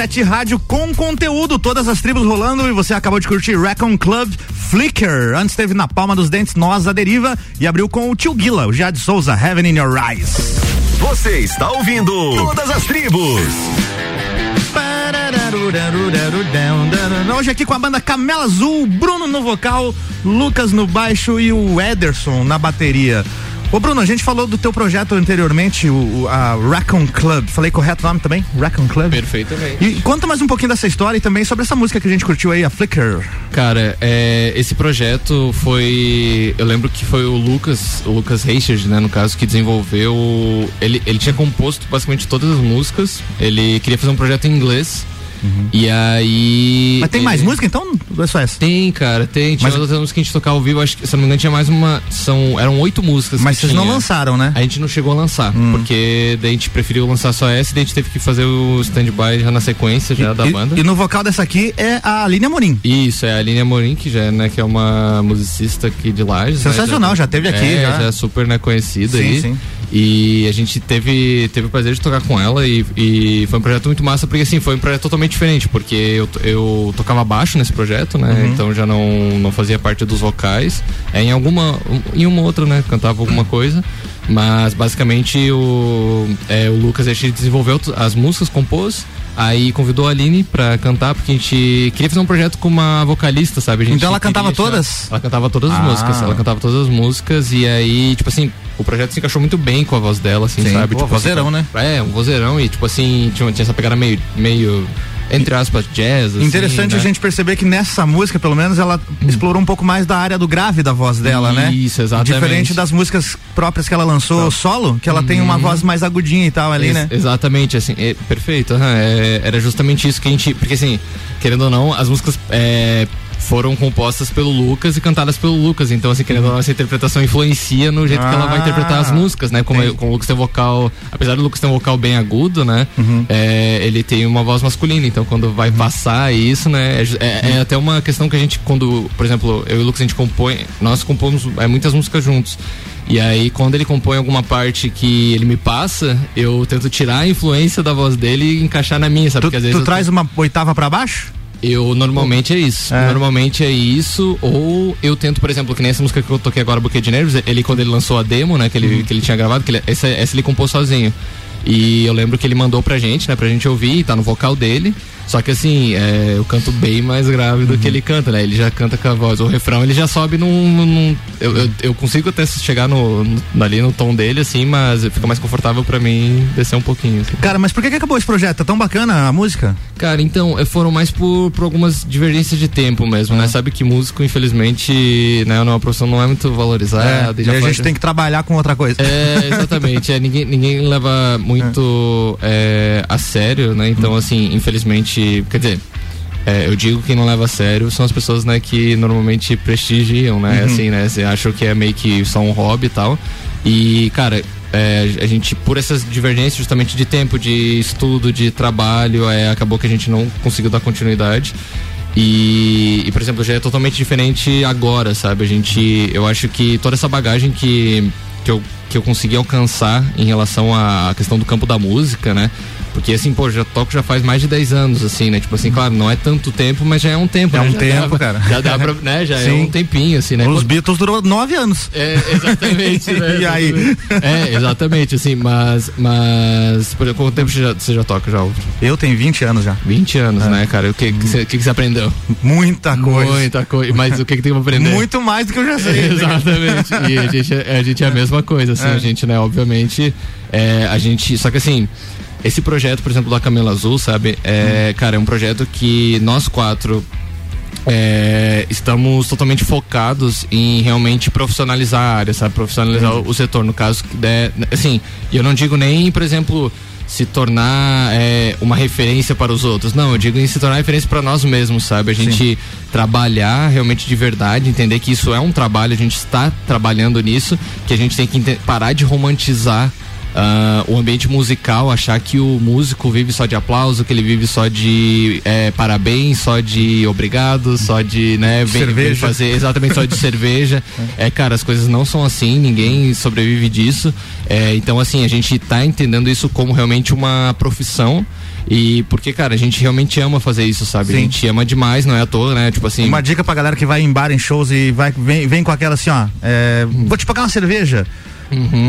RC7 Rádio com conteúdo, todas as tribos rolando e você acabou de curtir Recon Club Flicker. Antes teve na palma dos dentes Nós a Deriva e abriu com o Tio Guila, o Jade Souza, Heaven in Your Eyes. Você está ouvindo Todas as Tribos. Hoje aqui com a banda Camela Azul, Bruno no vocal, Lucas no baixo e o Ederson na bateria. Ô Bruno, a gente falou do teu projeto anteriormente, o, a Raccoon Club. Falei correto o nome também? Raccoon Club? Perfeitamente. E conta mais um pouquinho dessa história e também sobre essa música que a gente curtiu aí, a Flicker. Cara, é, esse projeto foi. Eu lembro que foi o Lucas, o Lucas Reichard, né, no caso, que desenvolveu. Ele, ele tinha composto basicamente todas as músicas. Ele queria fazer um projeto em inglês. E aí. Mas tem ele- mais música então? Ou é só essa? Tem, cara, tem. Tinha Mas- outras músicas que a gente tocava ao vivo, acho que, se não me engano, tinha mais uma. São, eram oito músicas. Mas vocês não tinha. lançaram, né? A gente não chegou a lançar, porque daí a gente preferiu lançar só essa e daí a gente teve que fazer o stand-by já na sequência já da e, banda. E no vocal dessa aqui é a Aline Amorim. Isso, é a Aline Amorim, que já é, né, que é uma musicista aqui de Lages. né, Sensacional, já teve aqui, É, já. é super, né, conhecida Sim, aí. sim. E a gente teve, teve o prazer de tocar com ela e, e foi um projeto muito massa, porque assim, foi um projeto totalmente diferente, porque eu, eu tocava baixo nesse projeto, né, Uhum. então já não, não fazia parte dos vocais. É, em alguma, em uma outra, né, cantava alguma coisa. Mas basicamente o, é, o Lucas a gente desenvolveu as músicas, compôs, aí convidou a Aline pra cantar, porque a gente queria fazer um projeto com uma vocalista, sabe? Então ela cantava queria todas? Ela cantava todas as Ah. músicas, ela cantava todas as músicas e aí, tipo assim, o projeto se encaixou muito bem com a voz dela, assim, Sim, sabe? pô, tipo, vozeirão, assim, né? É, um vozeirão e tipo assim, tinha, tinha essa pegada meio, meio entre aspas, jazz, assim, Interessante né? a gente perceber que nessa música, pelo menos, ela explorou um pouco mais da área do grave da voz dela, né? Isso, exatamente. Diferente das músicas próprias que ela lançou solo, que ela tem uma Uhum. voz mais agudinha e tal ali, Ex- né? Exatamente, assim, é, perfeito. aham, é, era justamente isso que a gente. Porque assim, querendo ou não, as músicas é, foram compostas pelo Lucas e cantadas pelo Lucas. Então, assim, querendo ou não, essa interpretação influencia no jeito que ela vai Ah, interpretar as músicas, né? Como, como o Lucas tem vocal. Apesar do Lucas ter um vocal bem agudo, né? Uhum. é, ele tem uma voz masculina. Então, quando vai passar isso, né? É, é- é até uma questão que a gente, quando, por exemplo, eu e o Lucas, a gente compõe. Nós compomos é, muitas músicas juntos. E aí, quando ele compõe alguma parte que ele me passa, eu tento tirar a influência da voz dele e encaixar na minha, sabe? Porque às vezes Tu eu- traz uma oitava pra baixo? Eu normalmente é isso. É. Normalmente é isso. Ou eu tento, por exemplo, que nem essa música que eu toquei agora, Buquê de Nervos, ele quando ele lançou a demo, né, que Uhum. ele, que ele tinha gravado, que ele- essa, essa ele compôs sozinho. E eu lembro que ele mandou pra gente, né, pra gente ouvir, tá no vocal dele. Só que assim, é, eu canto bem mais grave do que Uhum. ele canta, né? Ele já canta com a voz. O refrão ele já sobe num. num- eu, eu, eu consigo até chegar no, no- ali no tom dele, assim, mas fica mais confortável pra mim descer um pouquinho. assim. Cara, mas por que, que acabou esse projeto? É tão bacana a música? Cara, então, eh, foram mais por, por algumas divergências de tempo mesmo, né? Sabe que músico, infelizmente, né, é uma profissão não é muito valorizada. É, e já e a gente tem que trabalhar com outra coisa. É, exatamente. é, ninguém, ninguém leva muito é, a sério, né? Então, assim, infelizmente, quer dizer. é, eu digo que não leva a sério são as pessoas, né, que normalmente prestigiam, né, Uhum. assim, né, acham que é meio que só um hobby e tal. E, cara, é, a gente, por essas divergências justamente de tempo, de estudo, de trabalho, é, acabou que a gente não conseguiu dar continuidade. E, e, por exemplo, já é totalmente diferente agora, sabe? A gente, eu acho que toda essa bagagem que, que, eu, que eu consegui alcançar em relação à questão do campo da música, né? Porque assim, pô, já toco já faz mais de 10 anos, assim, né? Tipo assim, claro, não é tanto tempo, mas já é um tempo, É né? um Já tempo, dá- cara. Já dá pra, né? Já é Sim. um tempinho, assim, né? Os Beatles durou nove anos. É, exatamente, né? E aí? É, exatamente, assim, mas. Mas. Por exemplo, quanto tempo você já, você já toca já? Eu tenho 20 anos já. 20 anos, né, cara? O que, que, você, que, que você aprendeu? Muita coisa. Muita coisa. Mas o que, que tem pra aprender? Muito mais do que eu já sei. Exatamente. E a gente, é- a gente é a mesma coisa, assim, É. a gente, né, obviamente, é, a gente. Só que assim. Esse projeto, por exemplo, da Camela Azul, sabe? É, cara, é um projeto que nós quatro é, estamos totalmente focados em realmente profissionalizar a área, sabe? Profissionalizar o, o setor, no caso, que der- assim, e eu não digo nem, por exemplo, se tornar é, uma referência para os outros. Não, eu digo em se tornar referência para nós mesmos, sabe? A gente trabalhar realmente de verdade, entender que isso é um trabalho, a gente está trabalhando nisso, que a gente tem que parar de romantizar ah, o ambiente musical, achar que o músico vive só de aplauso, que ele vive só de é, parabéns, só de obrigado, só de, né, Cerveja. fazer exatamente só de cerveja. É, cara, as coisas não são assim, ninguém sobrevive disso. É, então, assim, a gente tá entendendo isso como realmente uma profissão E porque, cara, a gente realmente ama fazer isso, sabe? A Sim. gente ama demais, não é à toa, né? Tipo assim. Uma dica pra galera que vai em bar, em shows e vai, vem, vem com aquela assim, ó. é, vou te pagar uma cerveja.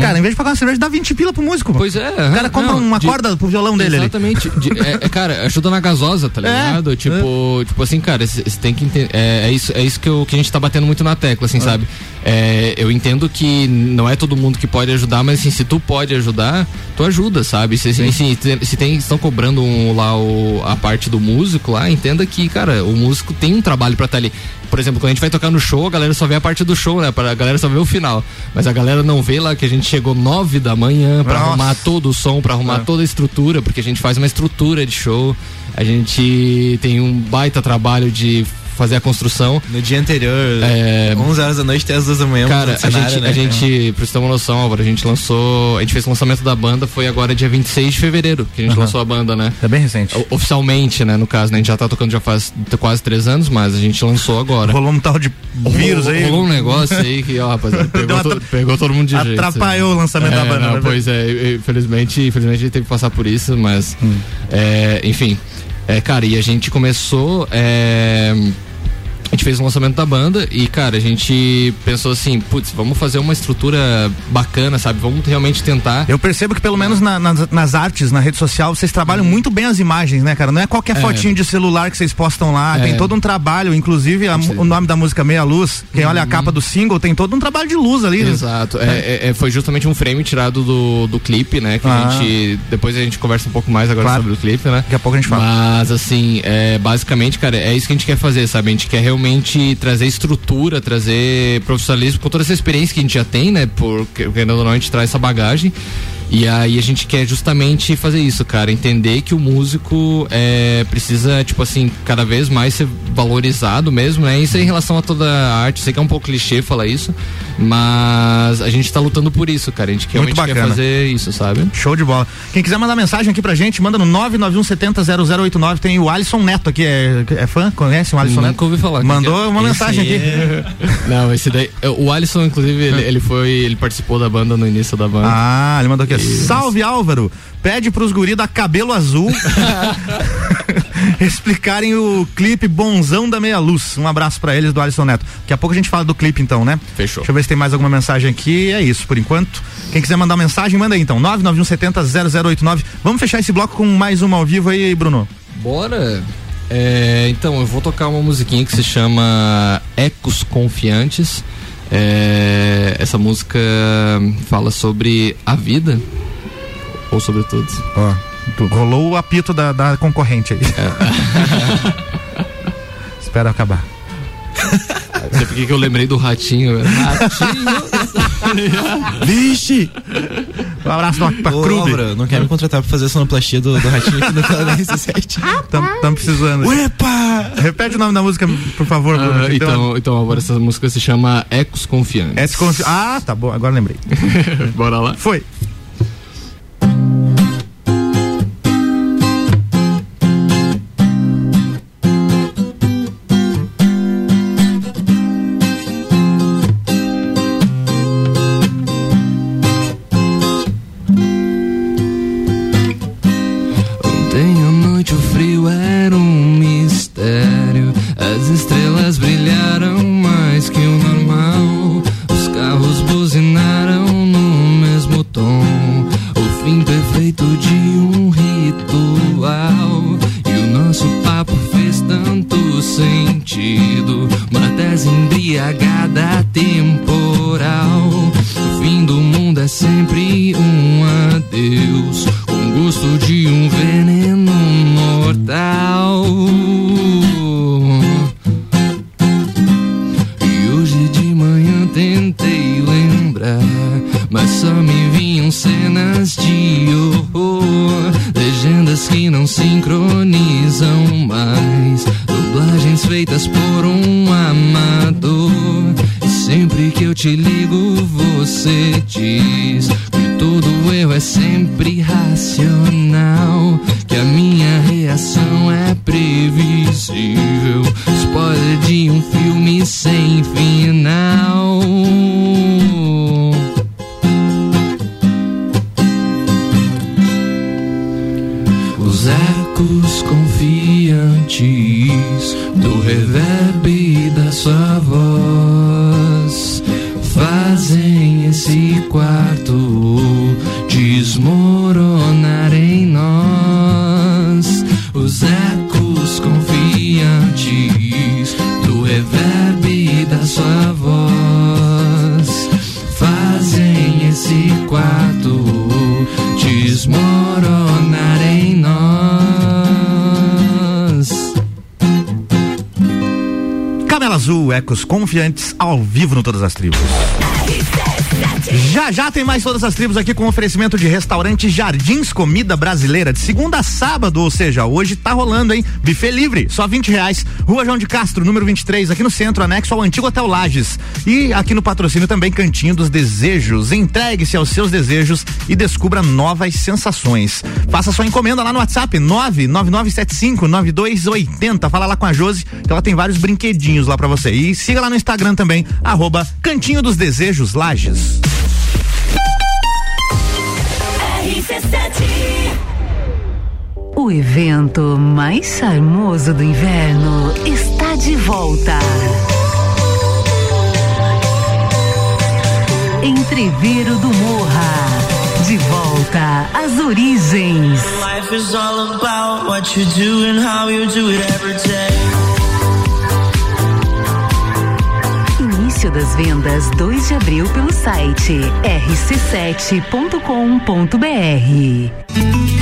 Cara, em vez de pagar uma cerveja, dá 20 pila pro músico. Uhum. Pois é. O cara compra uma corda pro violão dele. Exatamente. De- é, é, cara, ajuda na gasosa, tá ligado? tipo, tipo assim, cara, você tem que entender. É, é isso, é isso que, eu, que a gente tá batendo muito na tecla, assim, sabe? É, eu entendo que não é todo mundo que pode ajudar, mas assim, se tu pode ajudar, tu ajuda, sabe? Se, se, se, se tem, estão cobrando um, lá o, a parte do músico lá, entenda que, cara, o músico tem um trabalho pra estar ali. Por exemplo, quando a gente vai tocar no show, a galera só vê a parte do show, né? A galera só vê o final. Mas a galera não vê lá que a gente chegou nove da manhã pra Nossa. arrumar todo o som, pra arrumar É. toda a estrutura, porque a gente faz uma estrutura de show. A gente tem um baita trabalho de fazer a construção. No dia anterior, É, 11 horas da noite até as 2 da manhã. Cara, a gente, né? a gente, pra você ter uma noção, Álvaro, a gente lançou, a gente fez o lançamento da banda, foi agora dia 26 de fevereiro que a gente Aham. lançou a banda, né? É bem recente. O- Oficialmente, né, no caso, né? A gente já tá tocando já faz quase três anos, mas a gente lançou agora. Rolou um tal de vírus aí. Rolou um negócio aí que, ó, rapaziada, pegou, to- pegou todo mundo de jeito. Atrapalhou o lançamento É, da banda, não, né? pois é, infelizmente, infelizmente a gente teve que passar por isso, mas, Hum. é, enfim. É, cara, e a gente começou. é, a gente fez o lançamento da banda e, cara, a gente pensou assim, putz, vamos fazer uma estrutura bacana, sabe? Vamos realmente tentar. Eu percebo que pelo menos na- nas, nas artes, na rede social, vocês trabalham muito bem as imagens, né, cara? Não é qualquer É. fotinho de celular que vocês postam lá, É. tem todo um trabalho, inclusive a- o nome da música Meia Luz, quem olha a capa do single, tem todo um trabalho de luz ali. né? Exato. É, é- é- foi justamente um frame tirado do, do clipe, né? Que Ah. a gente. Depois a gente conversa um pouco mais agora Claro. sobre o clipe, né? Daqui a pouco a gente fala. Mas assim, é, basicamente, cara, é isso que a gente quer fazer, sabe? A gente quer realmente trazer estrutura, trazer profissionalismo com toda essa experiência que a gente já tem, né? Porque querendo ou não, a gente traz essa bagagem. E aí a gente quer justamente fazer isso, cara, entender que o músico é, precisa, tipo assim, cada vez mais ser valorizado mesmo, né? Isso é em relação a toda a arte, sei que é um pouco clichê falar isso, mas a gente tá lutando por isso, cara. A gente Muito realmente quer fazer isso, sabe? Show de bola. Quem quiser mandar mensagem aqui pra gente, manda no 991700089. Tem o Alisson Neto aqui, é, é fã? Conhece o Alisson Nunca Neto? ouvi falar. Mandou é? uma mensagem aqui. é- Não, esse daí. O Alisson, inclusive, ele, ele foi. Ele participou da banda no início da banda. Ah, ele mandou aqui. Salve Álvaro! Pede pros guri da cabelo azul explicarem o clipe Bonzão da Meia Luz. Um abraço pra eles do Alisson Neto. Daqui a pouco a gente fala do clipe então, né? Fechou. Deixa eu ver se tem mais alguma mensagem aqui. É isso, por enquanto. Quem quiser mandar mensagem, manda aí então. 991700089. Vamos fechar esse bloco com mais uma ao vivo aí, Bruno. Bora! É, então, eu vou tocar uma musiquinha que se chama Ecos Confiantes. É, essa música fala sobre a vida ou sobre tudo. Ó, rolou o apito da, da concorrente aí. Espera acabar. Não sei por que eu lembrei do ratinho. Ratinho! Vixe! Um abraço pra, pra Ô, Krube. Álvaro, não quer me contratar pra fazer a sonoplastia do, do ratinho aqui no Clarence 7. Estamos precisando. Uepa! Repete o nome da música, por favor, Bruno. Ah, então, então, agora essa música se chama Ecos Confiantes. Desconfi- Ah, tá bom, agora lembrei. Bora lá? Foi. Não sincronizam mais, dublagens feitas por um amador. E sempre que eu te ligo, você diz que todo erro é sempre racional, que a minha reação é previsível, spoiler de um filme sem final. Confiantes, ao vivo no Todas as Tribos. Já já tem mais todas as tribos aqui com oferecimento de restaurante Jardins Comida Brasileira de segunda a sábado, ou seja, hoje tá rolando, hein? Buffet livre, só 20 reais. Rua João de Castro, número 23, aqui no centro, anexo ao antigo Hotel Lages. E aqui no patrocínio também Cantinho dos Desejos. Entregue-se aos seus desejos e descubra novas sensações. Faça sua encomenda lá no WhatsApp 999759280. Fala lá com a Josi, que ela tem vários brinquedinhos lá pra você. E siga lá no Instagram também, arroba Cantinho dos Desejos Lages. O evento mais charmoso do inverno está de volta. Entreveiro do Morra. De volta às origens. Life is all about what you do and how you do it every day. Início das vendas 2 de abril pelo site rc7.com.br.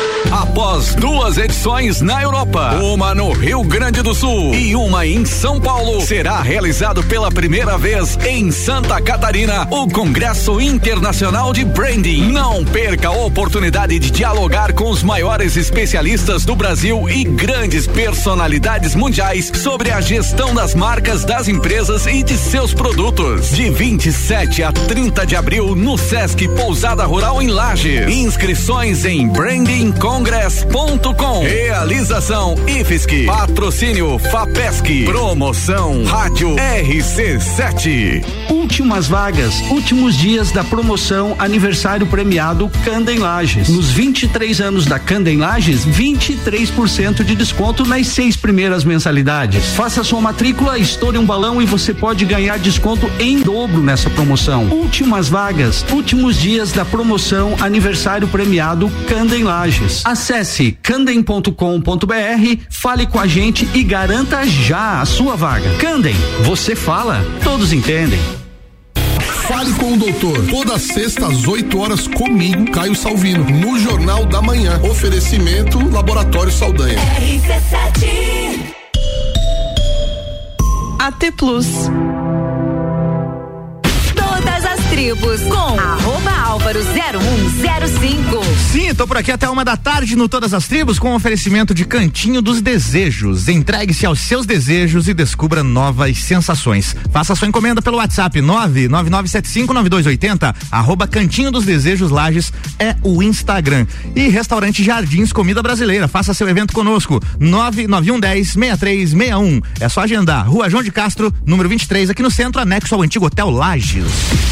Após duas edições na Europa, uma no Rio Grande do Sul e uma em São Paulo, será realizado pela primeira vez em Santa Catarina o Congresso Internacional de Branding. Não perca a oportunidade de dialogar com os maiores especialistas do Brasil e grandes personalidades mundiais sobre a gestão das marcas das empresas e de seus produtos. De 27 a 30 de abril no Sesc Pousada Rural em Lages. Inscrições em brandingcongress.com. Realização IFSC. Patrocínio FAPESC. Promoção Rádio RC7. Últimas vagas, últimos dias da promoção aniversário premiado Candem Lages. Nos 23 anos da Candem Lages, 23% de desconto nas seis primeiras mensalidades. Faça sua matrícula, estoure um balão e você pode ganhar desconto em dobro nessa promoção. Últimas vagas, últimos dias da promoção aniversário premiado Candem Lages. Acesse candem.com.br, fale com a gente e garanta já a sua vaga. Candem, você fala, todos entendem. Fale com o doutor. Toda sexta às 8 horas comigo, Caio Salvino, no Jornal da Manhã. Oferecimento Laboratório Saldanha. AT Plus. Tribos com arroba álvaro 0105. Sim, tô por aqui até uma da tarde no Todas as Tribos com oferecimento de Cantinho dos Desejos. Entregue-se aos seus desejos e descubra novas sensações. Faça sua encomenda pelo WhatsApp 999759280, arroba Cantinho dos Desejos Lages é o Instagram. E Restaurante Jardins Comida Brasileira. Faça seu evento conosco. 991106361. É só agendar. Rua João de Castro, número 23, aqui no centro, anexo ao antigo Hotel Lages.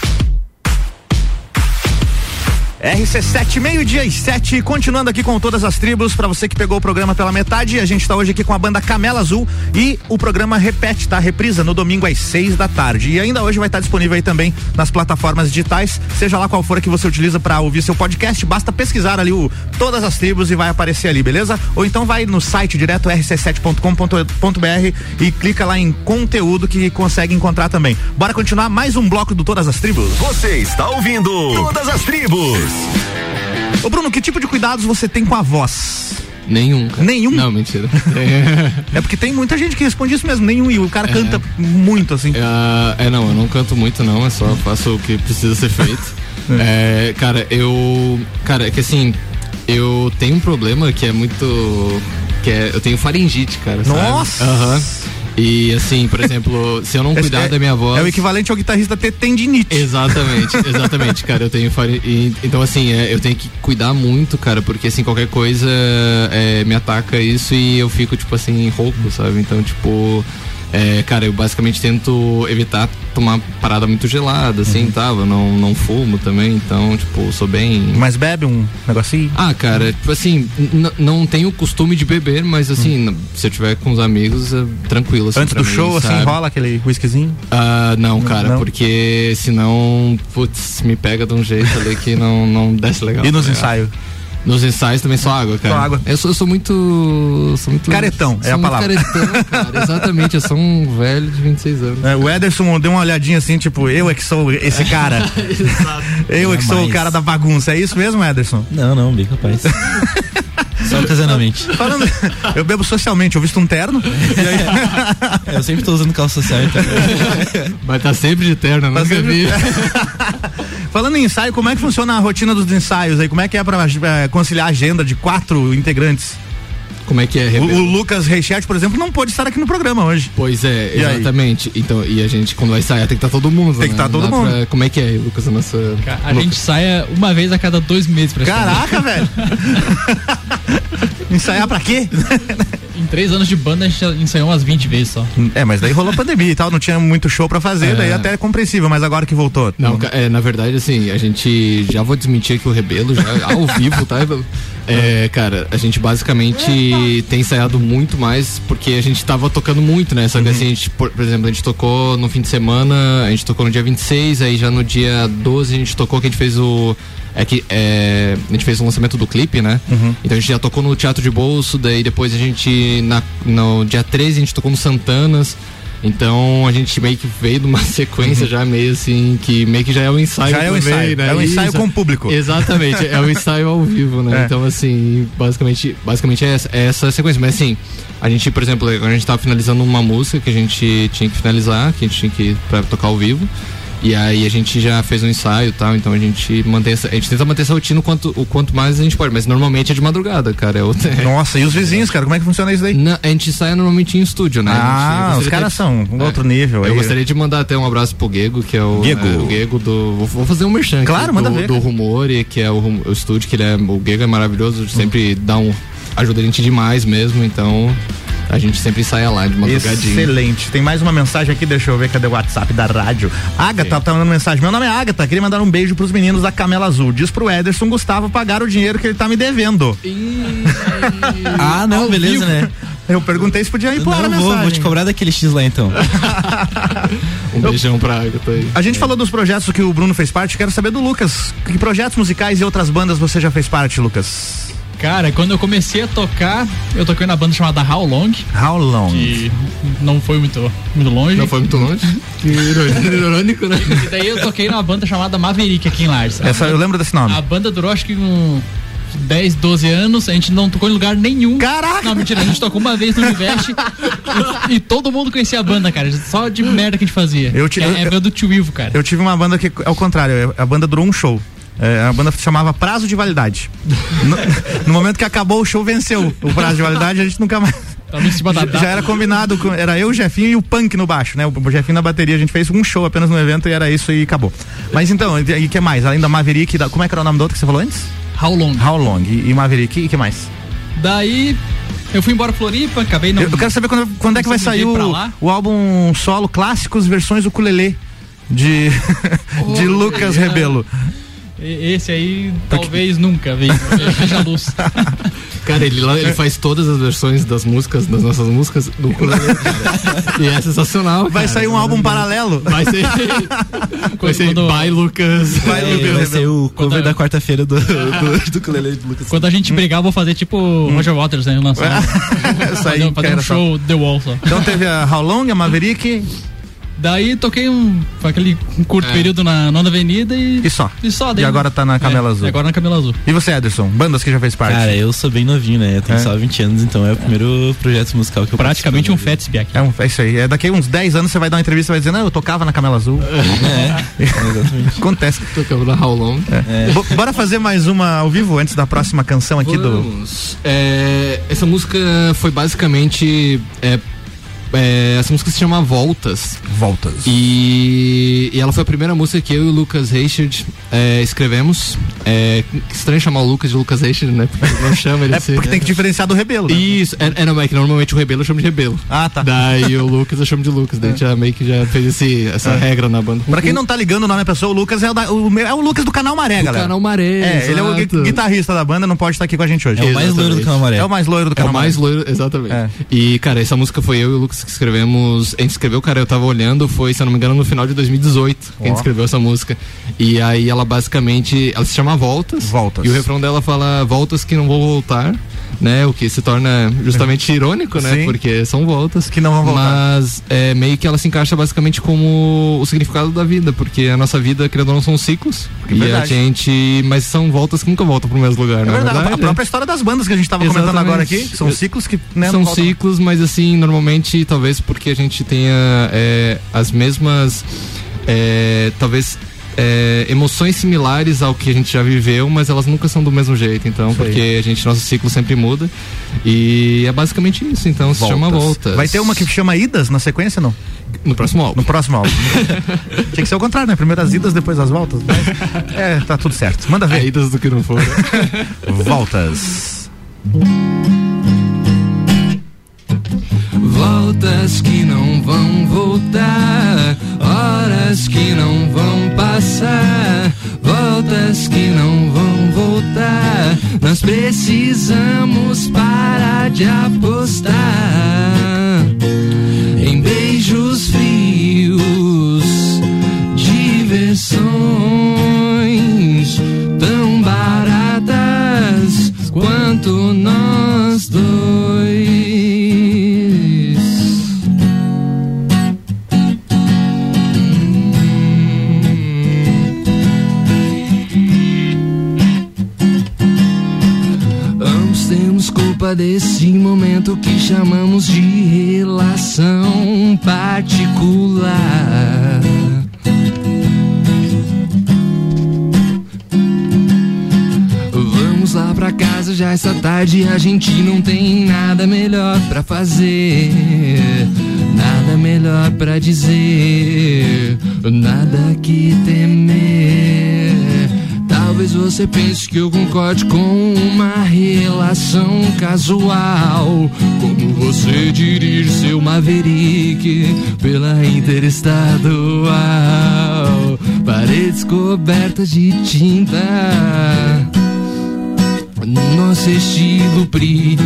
RC7, meio-dia e sete, continuando aqui com todas as tribos, para você que pegou o programa pela metade, a gente está hoje aqui com a banda Camela Azul e o programa repete, tá? Reprisa no domingo às seis da tarde. E ainda hoje vai estar disponível aí também nas plataformas digitais, seja lá qual for a que você utiliza para ouvir seu podcast, basta pesquisar ali o Todas as Tribos e vai aparecer ali, beleza? Ou então vai no site direto rc7.com.br e clica lá em conteúdo que consegue encontrar também. Bora continuar mais um bloco do Todas as Tribos? Você está ouvindo Todas as Tribos. Ô Bruno, que tipo de cuidados você tem com a voz? Nenhum. Cara. Nenhum? Não, mentira. é porque tem muita gente que responde isso mesmo, nenhum, e o cara É. canta muito assim. É, é, não, eu não canto muito não, é só faço o que precisa ser feito. É, cara, eu. Cara, é que assim, eu tenho um problema que é muito. que é. Eu tenho faringite, cara. Nossa! Aham. E assim, por exemplo, se eu não cuidar é- da minha voz. É o equivalente ao guitarrista ter tendinite. Exatamente, exatamente, cara. Eu tenho. Então, assim, é, eu tenho que cuidar muito, cara, porque assim, qualquer coisa é, me ataca isso e eu fico, tipo assim, rouco, sabe? Então, tipo. É, cara, eu basicamente tento evitar tomar parada muito gelada, assim, Uhum. tá? Eu não, não fumo também, então, tipo, sou bem. Mas bebe um negocinho? Ah, cara, tipo assim, não tenho o costume de beber, mas assim, n- se eu tiver com os amigos, é tranquilo. Assim. Antes do mim, show, assim, sabe? rola aquele whiskyzinho? Ah, não, cara, Não? porque senão, putz, me pega de um jeito ali que não, não desce legal. E nos tá ensaios? Nos ensaios também só água, cara. Só água. Eu sou, eu sou muito. Sou muito. Caretão, é sou a muito palavra. Caretão, cara. Exatamente, eu sou um velho de 26 anos. É, o Ederson deu uma olhadinha assim, tipo, eu é que sou esse cara. eu é que sou o cara da bagunça. É isso mesmo, Ederson? Não, não, bem capaz. Só ocasionalmente. Falando, eu bebo socialmente, eu visto um terno. É, eu sempre tô usando calça certa. Mas tá sempre de terno, Tá nunca sempre- vi. Falando em ensaio, como é que funciona a rotina dos ensaios aí? Como é que é pra eh, conciliar a agenda de quatro integrantes? Como é que é, O, o Lucas Reichert, por exemplo, não pôde estar aqui no programa hoje. Pois é, E aí? exatamente. Então, e a gente, quando vai ensaiar, tem que estar todo mundo. Tem que né? tá todo dá mundo. pra- Como é que é, Lucas, a nossa. A gente saia uma vez a cada dois meses pra Caraca, velho! Ensaiar pra quê? Em três anos de banda a gente ensaiou umas 20 vezes só. É, mas daí rolou pandemia e tal, não tinha muito show pra fazer, É. daí até é compreensível, mas agora que voltou. Não, ca- é, na verdade, assim, a gente. Já vou desmentir aqui o Rebelo, já ao vivo, tá? É, cara, a gente basicamente tem ensaiado muito mais porque a gente tava tocando muito, né? Só Uhum. que assim, a gente, por, por exemplo, a gente tocou no fim de semana, a gente tocou no dia 26, aí já no dia 12 a gente tocou que a gente fez o. É que é, a gente fez o lançamento do clipe, né? Uhum. Então a gente já tocou no Teatro de Bolso, daí depois a gente, na, no dia 13, a gente tocou no Santanas. Então a gente meio que veio de uma sequência já meio assim, que meio que já é o ensaio. Uhum. Já é também, ensaio, né? é o ensaio Isso. com o público. Exatamente, é o ensaio ao vivo, né? É. Então assim, basicamente, basicamente é essa, é essa sequência. Mas assim, a gente, por exemplo, a gente tava finalizando uma música que a gente tinha que finalizar, que a gente tinha que ir pra tocar ao vivo. E aí a gente já fez um ensaio e tal, então a gente mantém essa, a gente tenta manter essa rotina o quanto, o quanto mais a gente pode, mas normalmente é de madrugada, cara. É outra, Nossa, e os vizinhos, cara, como é que funciona isso daí? Na- a gente ensaia normalmente em estúdio, né? Gente- Ah, eu os caras são um outro nível Eu aí. gostaria de mandar até um abraço pro Gego, que é o Gego. é, o Gego do. Vou, vou fazer um merchan aqui, Claro, do, manda ver, do. Rumor, e que é o, o estúdio, que ele é. O Gego é maravilhoso, sempre dá um. ajuda a gente demais mesmo, então a gente sempre ensaia lá de madrugadinha. Excelente. Tem mais uma mensagem aqui, deixa eu ver cadê o WhatsApp da rádio. Agatha tá mandando mensagem. Meu nome é Agatha, queria mandar um beijo pros meninos da Camela Azul. Diz pro Ederson Gustavo pagar o dinheiro que ele tá me devendo. Ah, não, beleza, né? Eu perguntei se podia ir pro ar a Não, vou, mensagem. vou te cobrar daquele X lá então. Um beijão pra Agatha aí. A gente falou dos projetos que o Bruno fez parte, quero saber do Lucas. Que projetos musicais e outras bandas você já fez parte, Lucas? Cara, quando eu comecei a tocar, eu toquei na banda chamada How Long. How Long? Que não foi muito, muito longe. Não foi muito longe? Que irônico, né? E daí eu toquei numa banda chamada Maverick aqui em Lages. Essa, eu lembro desse nome. A banda durou acho que um 10, 12 anos, a gente não tocou em lugar nenhum. Caraca! Não, mentira, a gente tocou uma vez no Univest e, e todo mundo conhecia a banda, cara. Só de merda que a gente fazia. Eu é, eu- é a banda do Tio Ivo, cara. Eu tive uma banda que é o contrário, a banda durou um show. É, a banda chamava Prazo de Validade. No, no momento que acabou o show, venceu o prazo de validade, a gente nunca mais. Já, era combinado, com- era eu, o Jefinho e o Punk no baixo, né? O Jefinho na bateria, a gente fez um show apenas no evento e era isso e acabou. Mas então, e o que mais? Além da Maverick, da- como é que era o nome do outro que você falou antes? How Long. How Long. E, e Maverick, e que mais? Daí eu fui embora Floripa, acabei não. Eu, eu quero saber quando, quando é que vai sair o, o álbum solo Clássicos Versões Ukulele de, de Lucas cara. Rebelo. Esse aí talvez nunca veja, a luz. Cara, ele, lá- ele faz todas as versões das músicas, das nossas músicas, do ukulele. E é sensacional, Vai cara. sair um álbum paralelo? Vai ser. Vai ser Quando- By Lucas. Vai, É, Lucas vai ser o cover Quando- da quarta-feira do, do, do ukulele do Lucas. Quando a gente brigar, eu vou fazer tipo Roger Waters, né? Lançar, Essa aí, fazer, fazer um só. show The Wall só. Então teve a How Long, a Maverick Daí toquei um, foi aquele curto É. período na Nona Avenida e. e só. E só, E daí- agora tá na Camela é, Azul. Agora na Camela Azul. E você, Ederson? Bandas que já fez parte? Cara, eu sou bem novinho, né? Eu tenho É. só 20 anos, então é o primeiro projeto musical que eu Praticamente um. Fatsby aqui. É, um, é isso aí. É daqui a uns 10 anos você vai dar uma entrevista e vai dizer, não, eu tocava na Camela Azul. É, exatamente. Acontece. Tocando na How Long. É. Bo- Bora fazer mais uma ao vivo antes da próxima canção aqui do. Vamos. É, essa música foi basicamente. É, é, essa música se chama Voltas. Voltas. E, e ela foi a primeira música que eu e o Lucas Reichard é, escrevemos. É estranho chamar o Lucas de Lucas Reichard, né? Porque não chama ele É assim, porque né? tem que diferenciar do rebelo, né? Isso, é, é, não, é que normalmente o Rebelo eu chamo de Rebelo. Ah, tá. Daí o Lucas eu chamo de Lucas. Daí a gente já meio que já fez esse, essa É. regra na banda. Pra quem não tá ligando o nome da pessoa, o Lucas é o, da- o meu- é o Lucas do canal Maré, Do galera. Canal Maré, É, ele é o gui- exato. guitarrista da banda, não pode estar aqui com a gente hoje. É o mais loiro do Canal Maré. É o mais loiro do É canal o mais Maré. loiro, exatamente. É. E, cara, essa música foi eu e o Lucas que escrevemos. A gente escreveu, cara, eu tava olhando, foi, se eu não me engano, no final de 2018 que a gente escreveu essa música. E aí ela basicamente. Ela se chama Voltas. Voltas. E o refrão dela fala voltas que não vão voltar. Né, o que se torna justamente irônico, né? Sim. Porque são voltas Que não vão voltar. Mas é, meio que ela se encaixa basicamente como o significado da vida, porque a nossa vida, querendo ou não, são ciclos. É e a gente. Mas são voltas que nunca voltam pro mesmo lugar, É não verdade, verdade? a própria história das bandas que a gente tava comentando Exatamente. agora aqui, são ciclos que né, São ciclos, mas assim, normalmente, talvez porque a gente tenha é, as mesmas. é, talvez. É, emoções similares ao que a gente já viveu, mas elas nunca são do mesmo jeito. Então, porque a gente, nosso ciclo sempre muda. E é basicamente isso. Então, se chama Voltas. Voltas. Vai ter uma que chama Idas na sequência, não? No próximo álbum. No próximo álbum. Tinha que ser o contrário, né? Primeiro as idas, depois as voltas. Mas, é, tá tudo certo. Manda ver. Idas do que não for. Voltas. Voltas que não vão voltar, horas que não vão passar, voltas que não vão voltar. Nós precisamos parar de apostar em beijos frios, diversões tão baratas quanto nós dois. Culpa desse momento que chamamos de relação particular. Vamos lá pra casa, já está tarde, a gente não tem nada melhor pra fazer, nada melhor pra dizer, nada que temer. Talvez você pense que eu concorde com uma relação casual. Como você dirige seu Maverick pela interestadual. Paredes cobertas de tinta. Nosso estilo privê.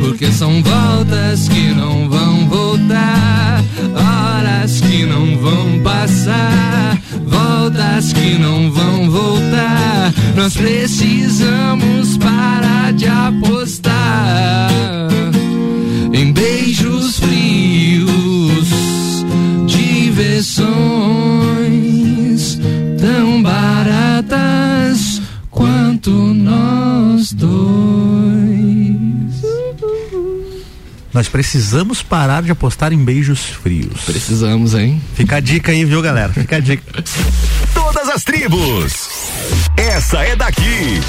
Porque são voltas que não vão voltar, que não vão passar, voltas que não vão voltar. Nós precisamos parar de apostar Nós precisamos parar de apostar em beijos frios. Precisamos, hein? Fica a dica aí, viu, galera? Fica a dica. Todas as tribos. Essa é daqui.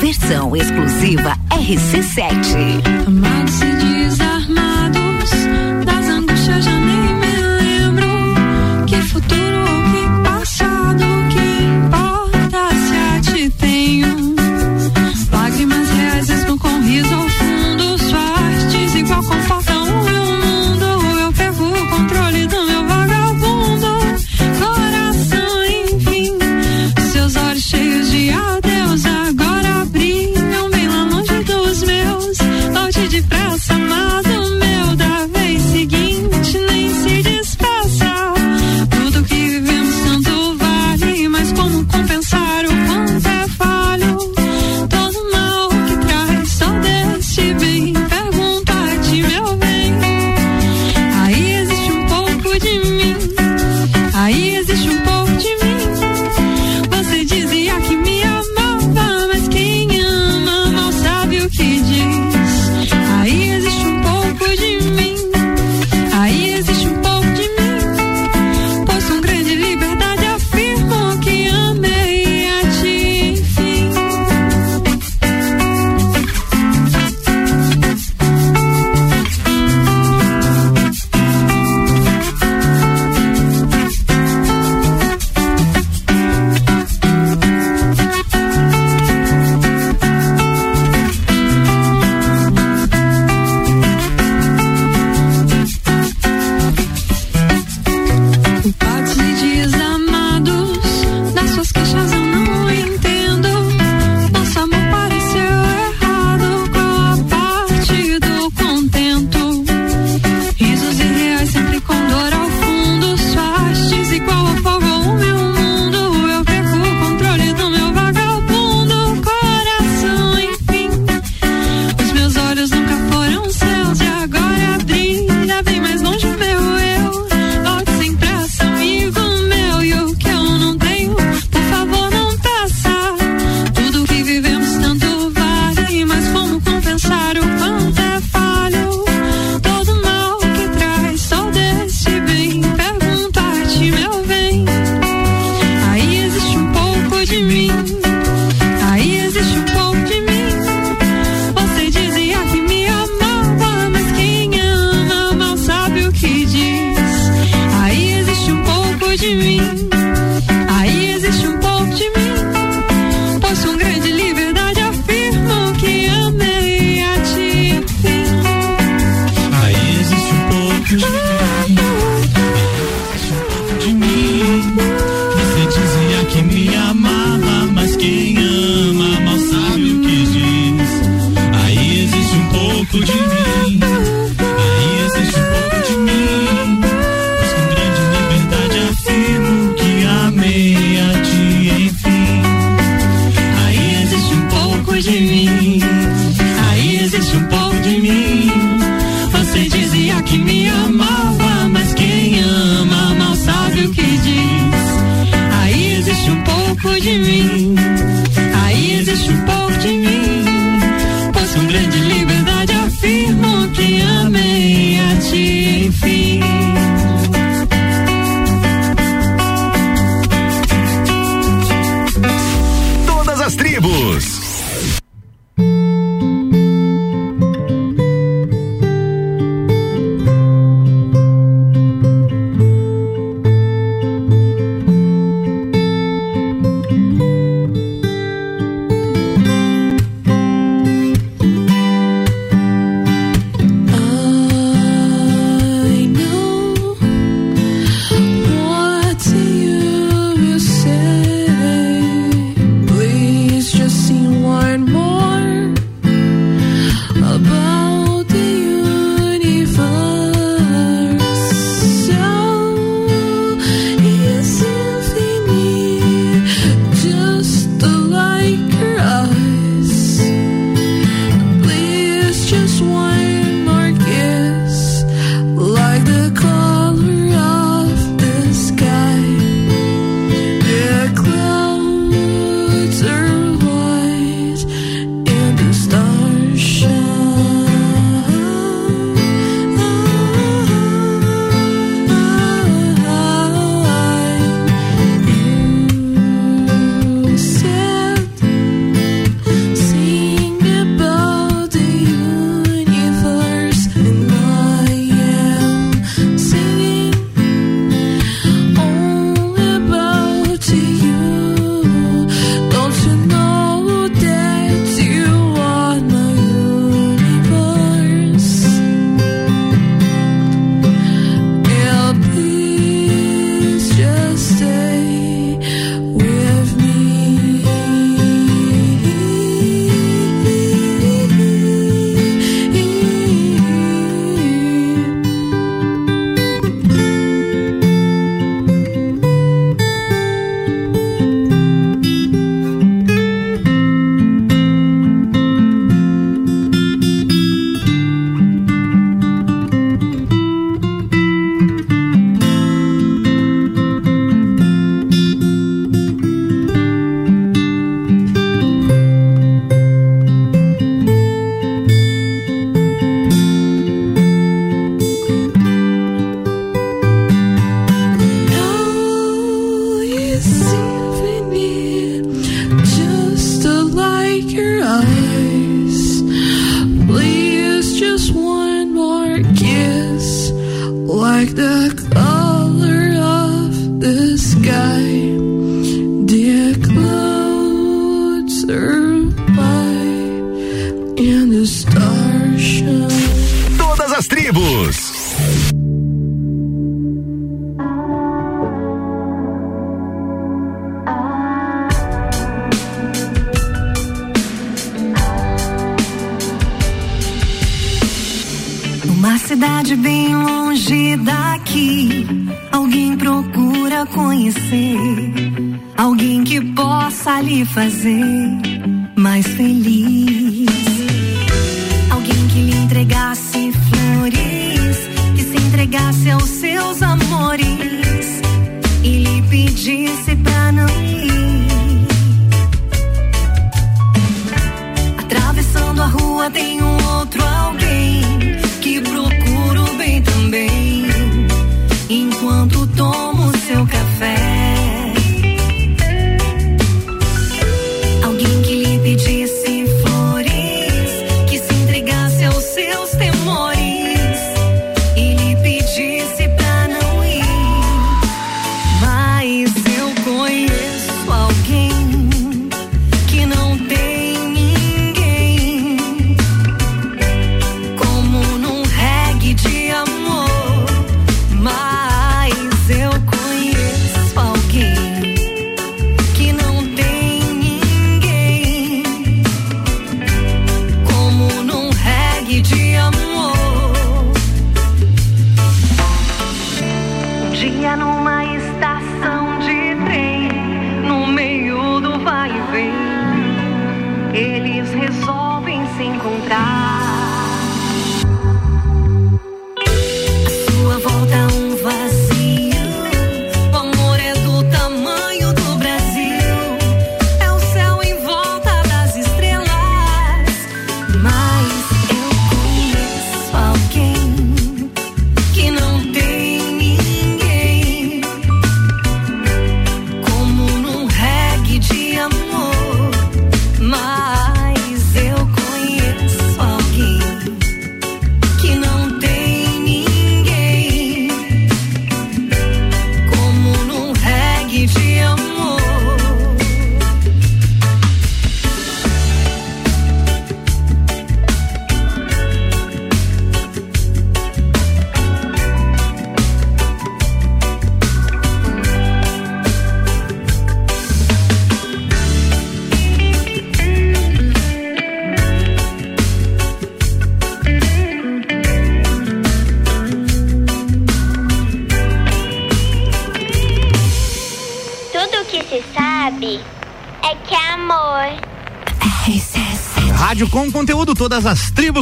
Versão exclusiva RC7. Atitude Uma cidade bem longe daqui. Alguém procura conhecer. Alguém que possa lhe fazer mais feliz. Alguém que lhe entregasse flores. Que se entregasse aos seus amores. E lhe pedisse pra não ir. Atravessando a rua tem um outro alguém que procura o bem também. Enquanto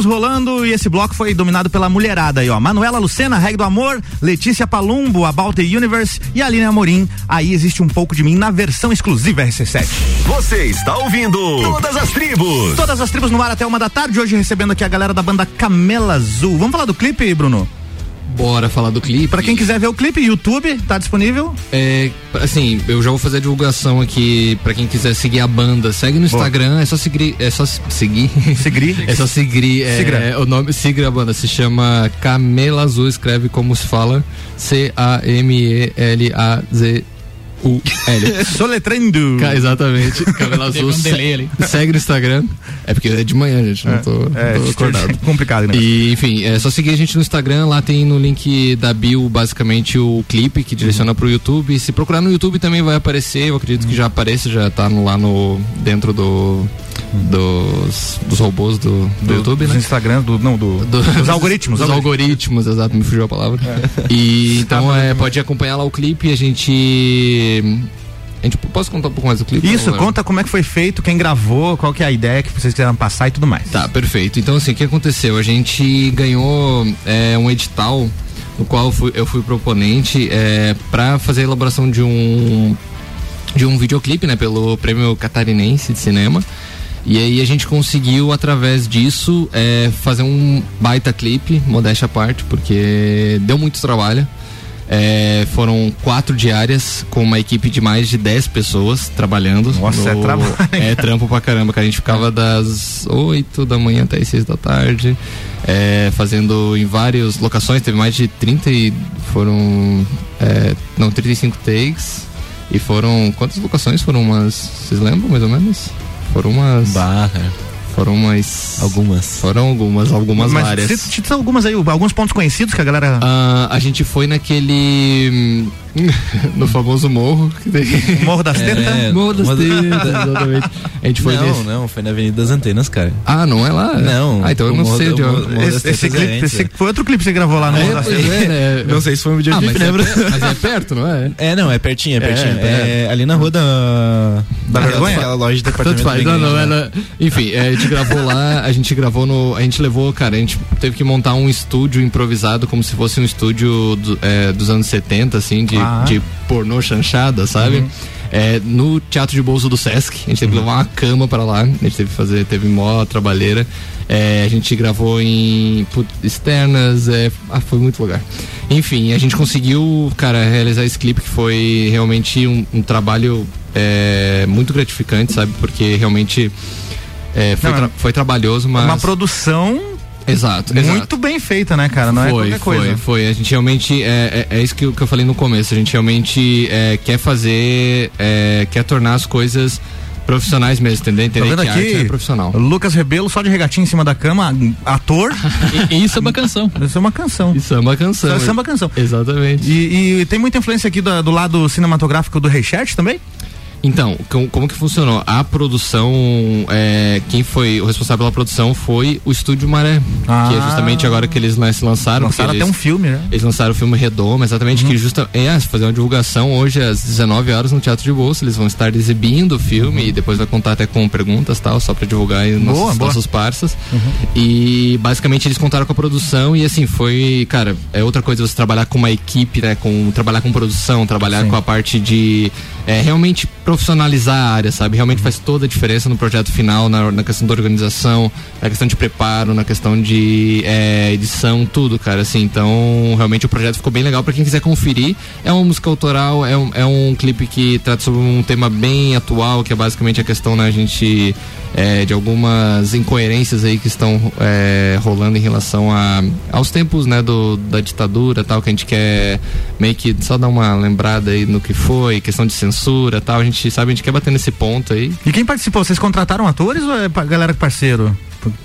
rolando e esse bloco foi dominado pela mulherada aí, ó. Manuela Lucena, Reg do Amor, Letícia Palumbo, About the Universe e Aline Amorim. Aí existe um pouco de mim na versão exclusiva RC7. Você está ouvindo Todas as tribos. Todas as tribos no ar até uma da tarde, hoje recebendo aqui a galera da banda Camela Azul. Vamos falar do clipe, Bruno? Bora falar do clipe. Pra quem quiser ver o clipe, YouTube, tá disponível? É, assim, eu já vou fazer a divulgação aqui pra quem quiser seguir a banda. Segue no Boa. Instagram, é só seguir, é só se- seguir. Seguir? é só seguir. É, Sigra. o nome, siga a banda, se chama Camela Azul, escreve como se fala C A M E L A Z U L. Soletrando. Exatamente. Teve Azul. um delay ali. Segue no Instagram. É porque é de manhã, gente. Não tô, É, não tô acordado. é complicado, né? E, enfim, é só seguir a gente no Instagram, lá tem no link da bio basicamente o clipe que direciona pro YouTube. Se procurar no YouTube também vai aparecer, eu acredito que já apareça, já tá no- lá no dentro do dos, dos robôs do, do, YouTube, dos né? Instagram, do, não, do, dos algoritmos. Dos algoritmos, exato, me fugiu a palavra. E então é, pode acompanhar lá o clipe, a gente a gente posso contar um pouco mais do clipe? Isso, conta como é que foi feito, quem gravou, qual que é a ideia que vocês quiseram passar e tudo mais. Tá, perfeito. Então, assim, o que aconteceu? A gente ganhou é, um edital no qual eu fui, eu fui proponente é, para fazer a elaboração de um de um videoclipe, né, pelo Prêmio Catarinense de Cinema. E aí a gente conseguiu, através disso, é, fazer um baita clipe, modéstia à parte, porque deu muito trabalho. É, foram quatro diárias com uma equipe de mais de 10 pessoas trabalhando. Nossa, é trabalho, É trampo pra caramba, cara. A gente ficava das 8 da manhã até as 6 da tarde, é, fazendo em várias locações. Teve mais de 30 e foram. é, não, 35 takes. E foram. Quantas locações foram umas. Vocês lembram mais ou menos? Foram umas. Barra. Foram umas. Algumas. Foram algumas, algumas Mas várias. cita- cita algumas aí, alguns pontos conhecidos que a galera. Ah, a gente foi naquele. no famoso morro. que tem- Morro das Tetas? É, morro das Tetas, exatamente. A gente foi não, nesse. não, foi na Avenida das Antenas, cara. Ah, não é lá? Não. Ah, então eu não Morro sei do- de. Morro Esse, esse é clipe, esse- é. foi outro clipe que você gravou lá no É, Morro das Tetas. é, né? Não sei se foi um Ah, videoclipe, mas, né, é, mas é perto, não é? É, não, é pertinho, é pertinho. É, É, ali na rua da. Da aquela- vergonha? Aquela loja de Tanto departamento. faz, da não, não, né? ela, enfim, é, a gente gravou lá, a gente gravou no. A gente levou, cara, a gente teve que montar um estúdio improvisado como se fosse um estúdio do- é, dos anos 70, assim, de, Ah. de pornô chanchada, sabe? É, no Teatro de Bolso do Sesc, a gente teve que levar uma cama pra lá, a gente teve que fazer, teve mó trabalheira. É, a gente gravou em externas, é, ah, foi muito lugar. Enfim, a gente conseguiu, cara, realizar esse clipe que foi realmente um, um trabalho é, muito gratificante, sabe? Porque realmente é, foi, Não, tra- foi trabalhoso, mas. Uma produção Exato, muito exato. bem feita, né, cara? Não é foi, qualquer foi, coisa. foi. A gente realmente, é, é, é isso que, eu- que eu falei no começo, a gente realmente é, quer fazer, é, quer tornar as coisas profissionais mesmo, entendeu? Tá Entender vendo que arte é aqui? profissional. Lucas Rebelo só de regatinho em cima da cama, ator. E, isso é uma canção. Isso é uma canção. Isso é uma canção. Isso é uma canção. Exatamente. E, e tem muita influência aqui do, do lado cinematográfico do Rei Chat também? Então, com- como que funcionou? A produção, é, quem foi o responsável pela produção foi o Estúdio Maré, Ah. que é justamente agora que eles se lançaram. Lançaram até eles- um filme, né? Eles lançaram o filme Redoma, exatamente, Uhum. que justa é fazer uma divulgação hoje às 19 horas no Teatro de Bolsa. Eles vão estar exibindo o filme e depois vai contar até com perguntas tal, só pra divulgar aí Uhum. Boa, nossos, boa. nossos parceiros. E basicamente eles contaram com a produção e assim, foi, cara, é outra coisa você trabalhar com uma equipe, né? Com, trabalhar com produção, trabalhar Sim. com a parte de é, realmente profissionalizar a área, sabe? Realmente faz toda a diferença no projeto final, na, na questão da organização, na questão de preparo, na questão de é, edição, tudo, cara. Assim, então realmente o projeto ficou bem legal pra quem quiser conferir. É uma música autoral, é um, é um clipe que trata sobre um tema bem atual, que é basicamente a questão, né, a gente. É, de algumas incoerências aí que estão é, rolando em relação a, aos tempos né, do, da ditadura tal, que a gente quer meio que só dar uma lembrada aí no que foi, questão de censura tal, a gente sabe, a gente quer bater nesse ponto aí. E quem participou? Vocês contrataram atores ou é galera parceiro?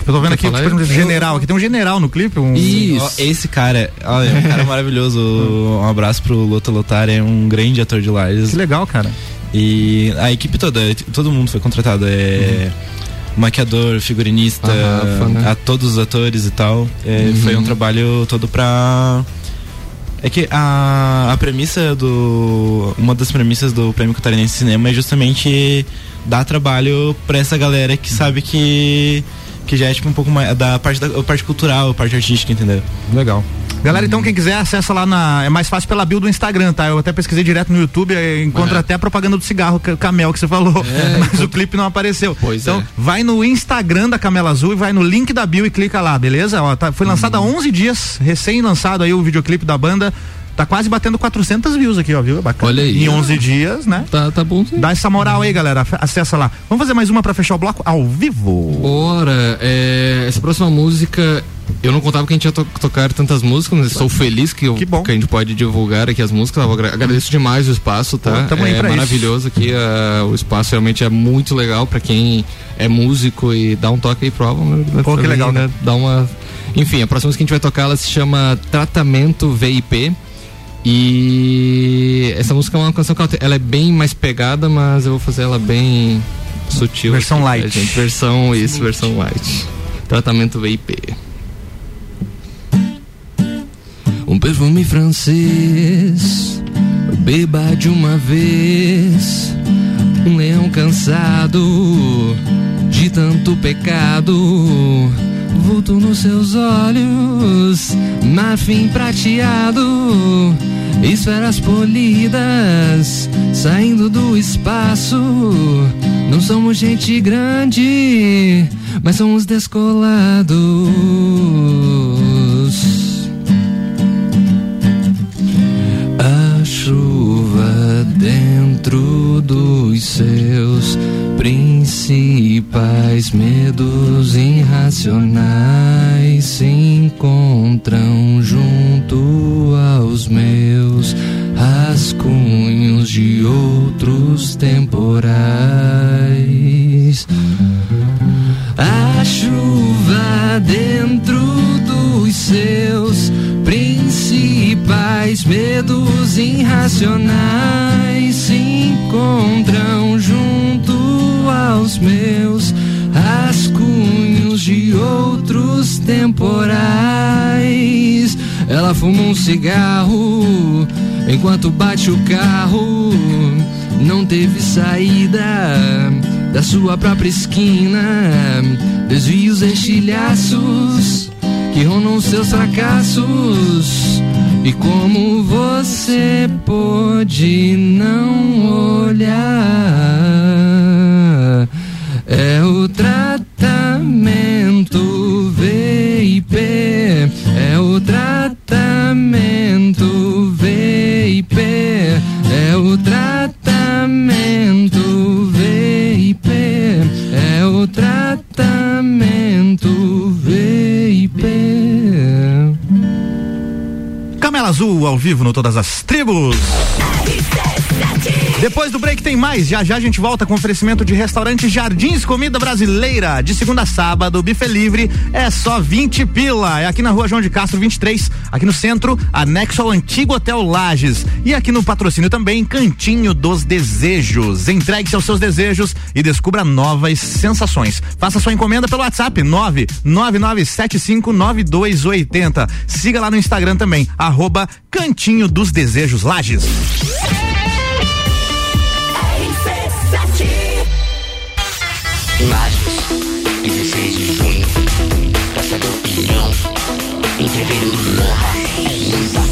Eu tô vendo aqui, falar por exemplo, aí? general. Aqui tem um general no clipe. Um... Ó, esse cara, olha, é um cara maravilhoso. Um abraço pro Loto Lotar, é um grande ator de Lages. Que legal, cara. E a equipe toda, todo mundo foi contratado. É. Maquiador, figurinista, A Rafa, né? a todos os atores e tal. É, Uhum. Foi um trabalho todo pra. É que a, a premissa do. Uma das premissas do Prêmio Catarinense de Cinema é justamente dar trabalho pra essa galera que sabe que. Que já é tipo um pouco mais da parte da parte cultural, a parte artística, entendeu? Legal. Galera, então quem quiser acessa lá na. É mais fácil pela bio do Instagram, tá? Eu até pesquisei direto no YouTube, encontra É. até a propaganda do cigarro ca- Camel que você falou. Mas o clipe não apareceu. Pois então, é. vai no Instagram da Camela Azul e vai no link da bio e clica lá, beleza? Ó, tá- foi lançado há Uhum. 11 dias, recém-lançado aí o videoclipe da banda. Tá quase batendo 400 views aqui, ó, viu? É bacana. Olha aí. Em 11 dias, né? Tá, tá bom sim. Dá essa moral aí, galera. Acessa lá. Vamos fazer mais uma pra fechar o bloco ao vivo. Bora, é, essa próxima música, eu não contava que a gente ia to- tocar tantas músicas, mas estou feliz que, eu- Que bom. a gente pode divulgar aqui as músicas. Eu agra- agradeço demais o espaço, tá? Pô, é pra isso. maravilhoso aqui, ah, o espaço realmente é muito legal para quem é músico e dá um toque aí pro álbum. né? Pô, que legal, né? Dá uma... Enfim, a próxima música que a gente vai tocar, ela se chama Tratamento VIP. E essa música é uma canção que ela, ela é bem mais pegada, mas eu vou fazer ela bem sutil. Versão light. Versão, isso, versão light. Tratamento VIP. Um perfume francês, beba de uma vez. Um leão cansado de tanto pecado. Vulto nos seus olhos, marfim prateado. Esferas polidas saindo do espaço. Não somos gente grande, mas somos descolados. Dentro dos seus principais medos irracionais se encontram junto aos meus rascunhos de outros temporais. A chuva dentro dos seus principais medos irracionais se encontram junto aos meus rascunhos de outros temporais. Ela fuma um cigarro enquanto bate o carro. Não teve saída da sua própria esquina. Desvia os estilhaços que rondam seus fracassos. E como você pôde não olhar? É o tratamento VIP. É o tratamento VIP. É o tratamento Azul ao vivo no Todas as Tribos. Depois do break tem mais. Já já a gente volta com oferecimento de restaurante Jardins Comida Brasileira. De segunda a sábado, buffet livre é só 20 pila. É aqui na rua João de Castro 23, aqui no centro, anexo ao antigo Hotel Lages. E aqui no patrocínio também, Cantinho dos Desejos. Entregue-se aos seus desejos e descubra novas sensações. Faça sua encomenda pelo WhatsApp 999759280. Siga lá no Instagram também, arroba Cantinho dos Desejos Lages. Lages, 16 de junho, Praça da Opinião, entreveiro do Morra, é muita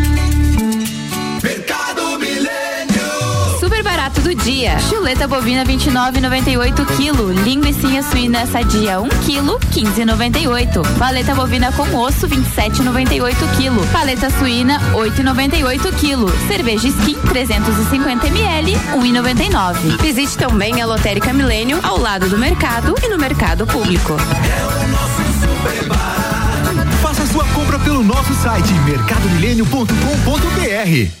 Do dia. Chuleta bovina 29,98 kg. Linguiça suína sadia 1 kg, 15,98. Paleta bovina com osso 27,98 kg. Paleta suína 8,98 kg. Cerveja Skin 350 ml 1,99. Visite também a Lotérica Milênio ao lado do mercado e no mercado público. Faça sua compra pelo nosso site mercadomilênio.com.br.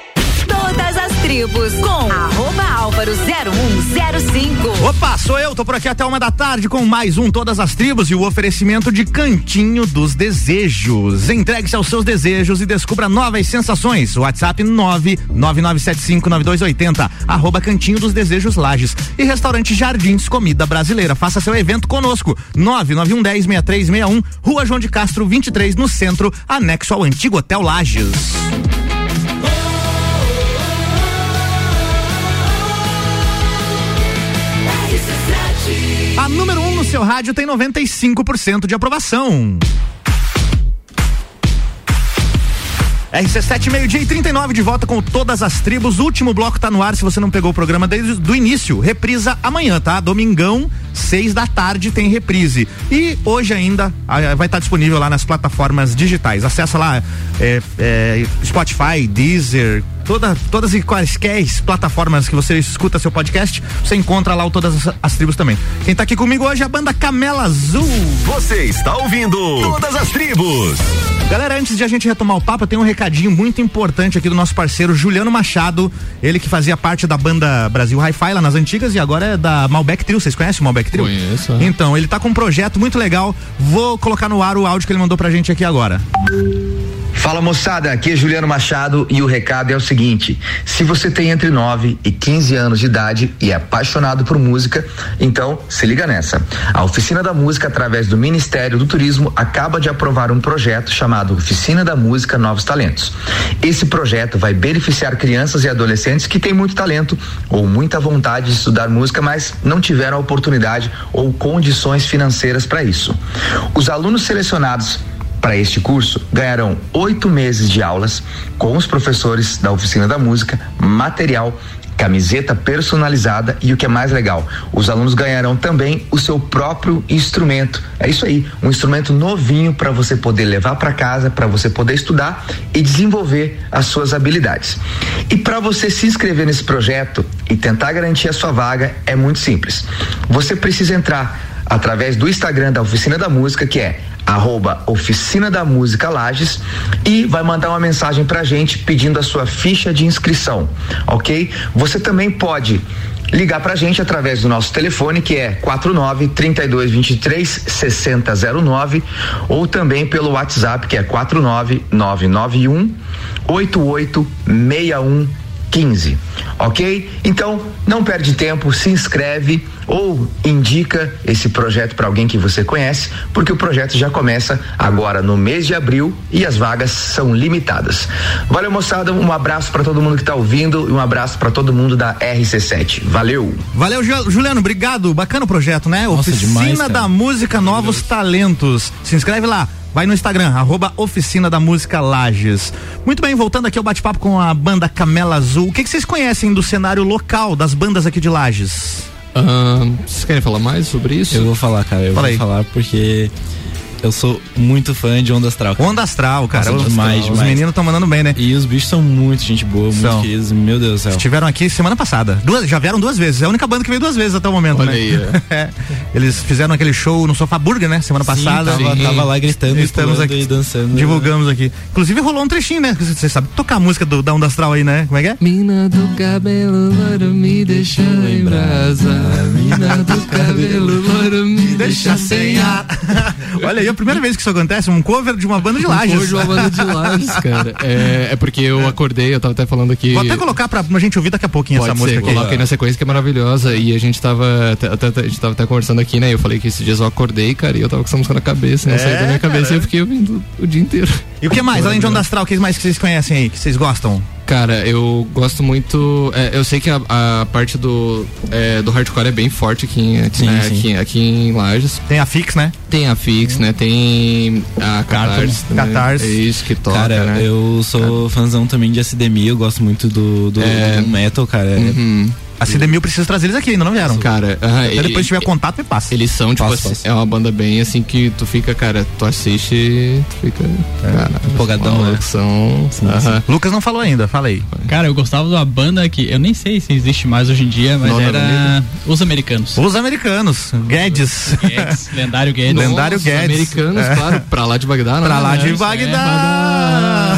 Todas as tribos com arroba álvaro 0105. Opa, sou eu, tô por aqui até uma da tarde com mais um Todas as Tribos e o oferecimento de Cantinho dos Desejos. Entregue-se aos seus desejos e descubra novas sensações. WhatsApp 999759280, arroba Cantinho dos Desejos Lages. E restaurante Jardins Comida Brasileira. Faça seu evento conosco. 991106361, Rua João de Castro 23, no centro, anexo ao antigo Hotel Lages. A número 1 um no seu rádio tem 95% de aprovação. RC7, meio-dia e 39, de volta com todas as tribos. O último bloco tá no ar. Se você não pegou o programa desde o início, reprisa amanhã, tá? Domingão, seis da tarde, tem reprise. E hoje ainda ah, vai estar disponível lá nas plataformas digitais. Acessa lá é, é, Spotify, Deezer, toda, todas e quaisquer plataformas que você escuta seu podcast, você encontra lá o Todas as, as Tribos também. Quem tá aqui comigo hoje é a banda Camela Azul. Você está ouvindo Todas as Tribos. Galera, antes de a gente retomar o papo, tem um recadinho muito importante aqui do nosso parceiro Juliano Machado, ele que fazia parte da banda Brasil Hi-Fi lá nas antigas e agora é da Malbec Trio. Vocês conhecem o Malbec Trio? Conheço. Então, ele tá com um projeto muito legal. Vou colocar no ar o áudio que ele mandou pra gente aqui agora. Fala moçada, aqui é Juliano Machado e o recado é o seguinte: se você tem entre 9 e 15 anos de idade e é apaixonado por música, então se liga nessa. A Oficina da Música, através do Ministério do Turismo, acaba de aprovar um projeto chamado Oficina da Música Novos Talentos. Esse projeto vai beneficiar crianças e adolescentes que têm muito talento ou muita vontade de estudar música, mas não tiveram a oportunidade ou condições financeiras para isso. Os alunos selecionados para este curso ganharão oito meses de aulas com os professores da oficina da música, material, camiseta personalizada e o que é mais legal, os alunos ganharão também o seu próprio instrumento. É isso aí, um instrumento novinho para você poder levar para casa, para você poder estudar e desenvolver as suas habilidades. E para você se inscrever nesse projeto e tentar garantir a sua vaga é muito simples. Você precisa entrar através do Instagram da Oficina da Música, que é arroba Oficina da Música Lages e vai mandar uma mensagem pra gente pedindo a sua ficha de inscrição, ok? Você também pode ligar pra gente através do nosso telefone que é 49 32 23 6009 ou também pelo WhatsApp que é 49 991 88 61 15, ok? Então, não perde tempo, se inscreve ou indica esse projeto para alguém que você conhece, porque o projeto já começa agora no mês de abril e as vagas são limitadas. Valeu, moçada, um abraço para todo mundo que está ouvindo e um abraço para todo mundo da RC7. Valeu. Valeu, Ju- Juliano, obrigado. Bacana o projeto, né? Nossa, Oficina demais, da Música Novos Talentos. Se inscreve lá. Vai no Instagram, arroba Oficina da Música Lages. Muito bem, voltando aqui ao bate-papo com a banda Camela Azul. O que, que vocês conhecem do cenário local das bandas aqui de Lages? Ahn, vocês querem falar mais sobre isso? Eu vou falar, cara, eu Fala vou aí. falar porque eu sou muito fã de Onda Astral. cara. Onda Astral, cara. Nossa, Os- demais, os demais. meninos estão mandando bem, né? E os bichos são muito gente boa, muito São. queridos, meu Deus do céu. Estiveram aqui semana passada. Duas, já vieram duas vezes. É a única banda que veio duas vezes até o momento, Olha né? aí, É. Eles fizeram aquele show no Sofá Burger, né? Semana Sim, passada. tava, Sim. tava lá gritando, Estamos aqui e dançando. Divulgamos aqui. Inclusive rolou um trechinho, né? Você sabe tocar a música do, da Onda Astral aí, né? Como é que é? Mina do cabelo loiro me deixa em brasa. Mina do cabelo loiro me deixa sem ar. Olha aí, é a primeira vez que isso acontece, um cover de uma banda de lajes. Hoje uma banda de Lages, cara. É, é porque eu acordei, eu tava até falando aqui. Vou até colocar pra, pra gente ouvir daqui a pouquinho Pode essa ser, música aqui. coloca aí na sequência que é maravilhosa. E a gente tava até, até- a gente tava até conversando aqui, né? Eu falei que esses dias eu acordei, cara, e eu tava com essa música na cabeça, não É, saiu da minha cabeça cara. e eu fiquei ouvindo o dia inteiro. E o que mais, além de Onda Astral, o que mais que vocês conhecem aí, que vocês gostam? Cara, eu gosto muito. é, eu sei que a, a parte do, é, do hardcore é bem forte aqui, em- aqui, Sim, né, sim. aqui, aqui em Lages. Tem a Fix, né? Tem a Fix, né? Tem a Catarse. também. Catarse. É isso que toca, cara, né? eu sou fãzão também de SDMI, eu gosto muito do, do, É. do metal, cara. É- A CD1000 precisa trazer eles aqui, ainda não vieram. Cara, aham, Até ele- depois tiver contato, me passa. Eles são, tipo Passo, assim, passo. é uma banda bem assim que tu fica, cara, tu assiste tu fica. Cara, empolgadão, né? São. aham. Lucas não falou ainda, fala aí. Cara, eu gostava de uma banda que eu nem sei se existe mais hoje em dia, mas Nona era Avenida? Os Americanos. Os americanos, Guedes. Guedes, lendário Guedes. Lendário Guedes. americanos, É. claro, pra lá de Bagdá, né? Pra lá de É, Bagdá.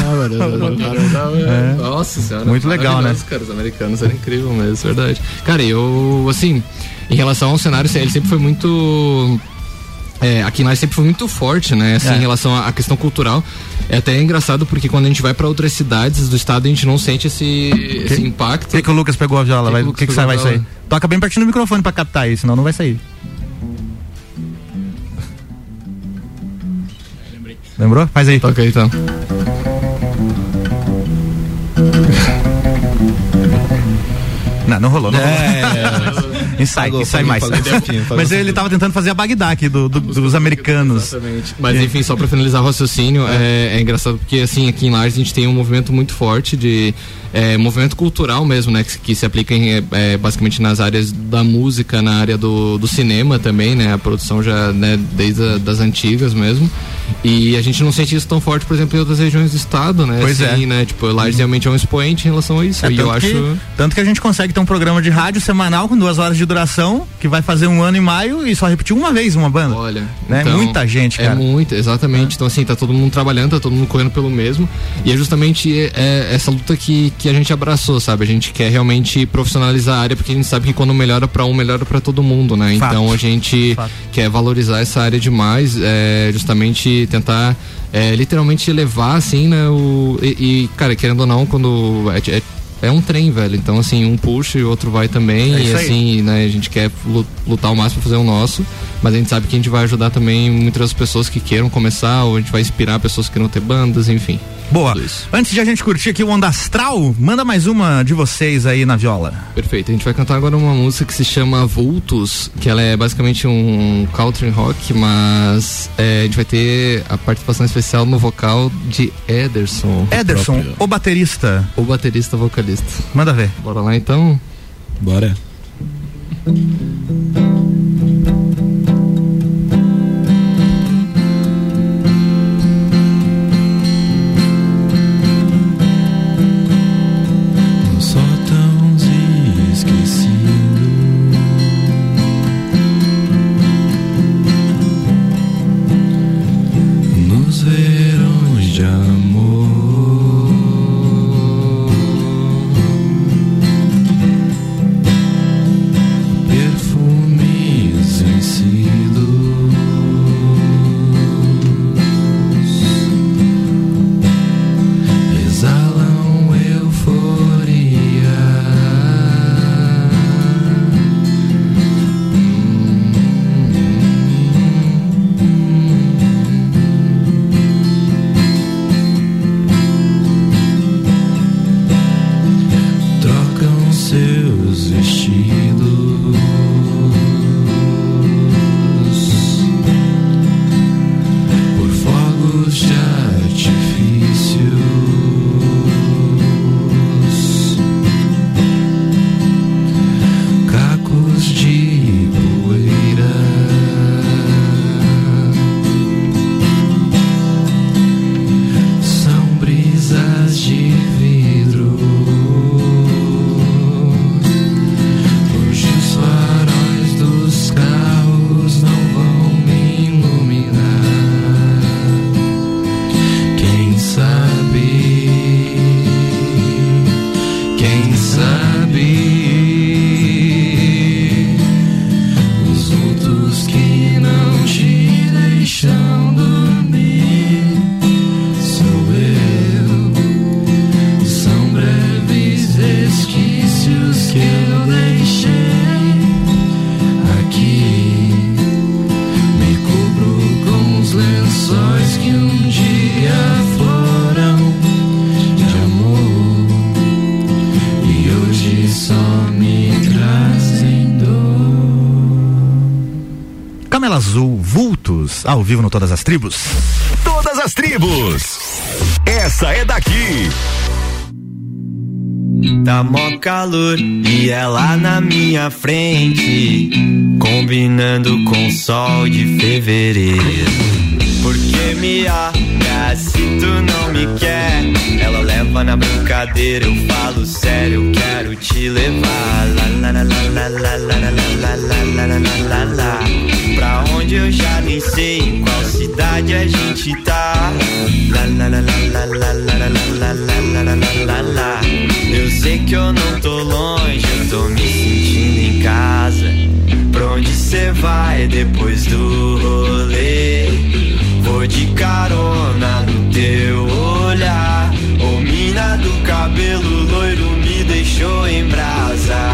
É. Nossa senhora. Muito legal, né? Cara, os americanos eram incrível mesmo, verdade. Cara, eu, assim, em relação ao cenário, ele sempre foi muito. É, aqui nós sempre foi muito forte, né? Assim, É. em relação à questão cultural. É até engraçado porque quando a gente vai pra outras cidades do estado, a gente não sente esse, esse impacto. O que, que o Lucas pegou a viola? Que Vai- que O que, que, sai, vai sair? Toca bem pertinho do microfone pra captar aí, senão não vai sair. Lembrou? Faz aí. Toca aí então. Não, não rolou, não É. rolou. Ensaio, Pagou, ensaio pagou, mais. pagou pagou Mas ele certinho. tava tentando fazer a Bagdá aqui do, do- dos americanos. Exatamente. Mas enfim, só pra finalizar o raciocínio, é, é engraçado porque assim, aqui em Lages a gente tem um movimento muito forte de é, movimento cultural mesmo, né? Que, que se aplica em, é, é, basicamente nas áreas da música, na área do, do cinema também, né? A produção já, né, desde a, das antigas mesmo. E a gente não sente isso tão forte, por exemplo, em outras regiões do estado, né? Pois assim, é. né? Tipo, Lages realmente é um expoente em relação a isso. É, e eu tanto, acho. que, tanto que a gente consegue ter um programa de rádio semanal com duas horas de duração, que vai fazer um ano em maio e só repetir uma vez uma banda. Olha, né? então, Muita gente, cara. É muita, exatamente. Então, assim, tá todo mundo trabalhando, tá todo mundo correndo pelo mesmo. E é justamente é, essa luta que, que a gente abraçou, sabe? A gente quer realmente profissionalizar a área, porque a gente sabe que quando melhora pra um, melhora pra todo mundo, né? Fato. Então a gente Fato. quer valorizar essa área demais, é, tentar é, literalmente elevar, assim, né? O, e, e, cara, querendo ou não, quando. É, é, é um trem, velho. Então, assim, um puxa e o outro vai também. É e assim, né, a gente quer lu- lutar o máximo pra fazer o nosso, mas a gente sabe que a gente vai ajudar também muitas pessoas que queiram começar, ou a gente vai inspirar pessoas que não ter bandas, enfim. Boa. Antes de a gente curtir aqui o Onda Astral, manda mais uma de vocês aí na viola. Perfeito. A gente vai cantar agora uma música que se chama Vultus, que ela é basicamente um country rock, mas é, a gente vai ter a participação especial no vocal de Ederson. Ederson, o baterista. O baterista vocalista. Manda ver. Bora lá então? Bora. Vivo no Todas as Tribos. Todas as tribos. Essa é daqui. Tá mó calor e ela na minha frente, combinando com o sol de fevereiro. Porque me olha se tu não me quer. Ela leva na brincadeira, eu falo sério, eu quero te levar. Pra onde eu já nem sei, em qual cidade a gente tá. Eu sei que eu não tô longe, eu tô me sentindo em casa. Pra onde cê vai depois do rolê? Vou de carona no teu em brasa.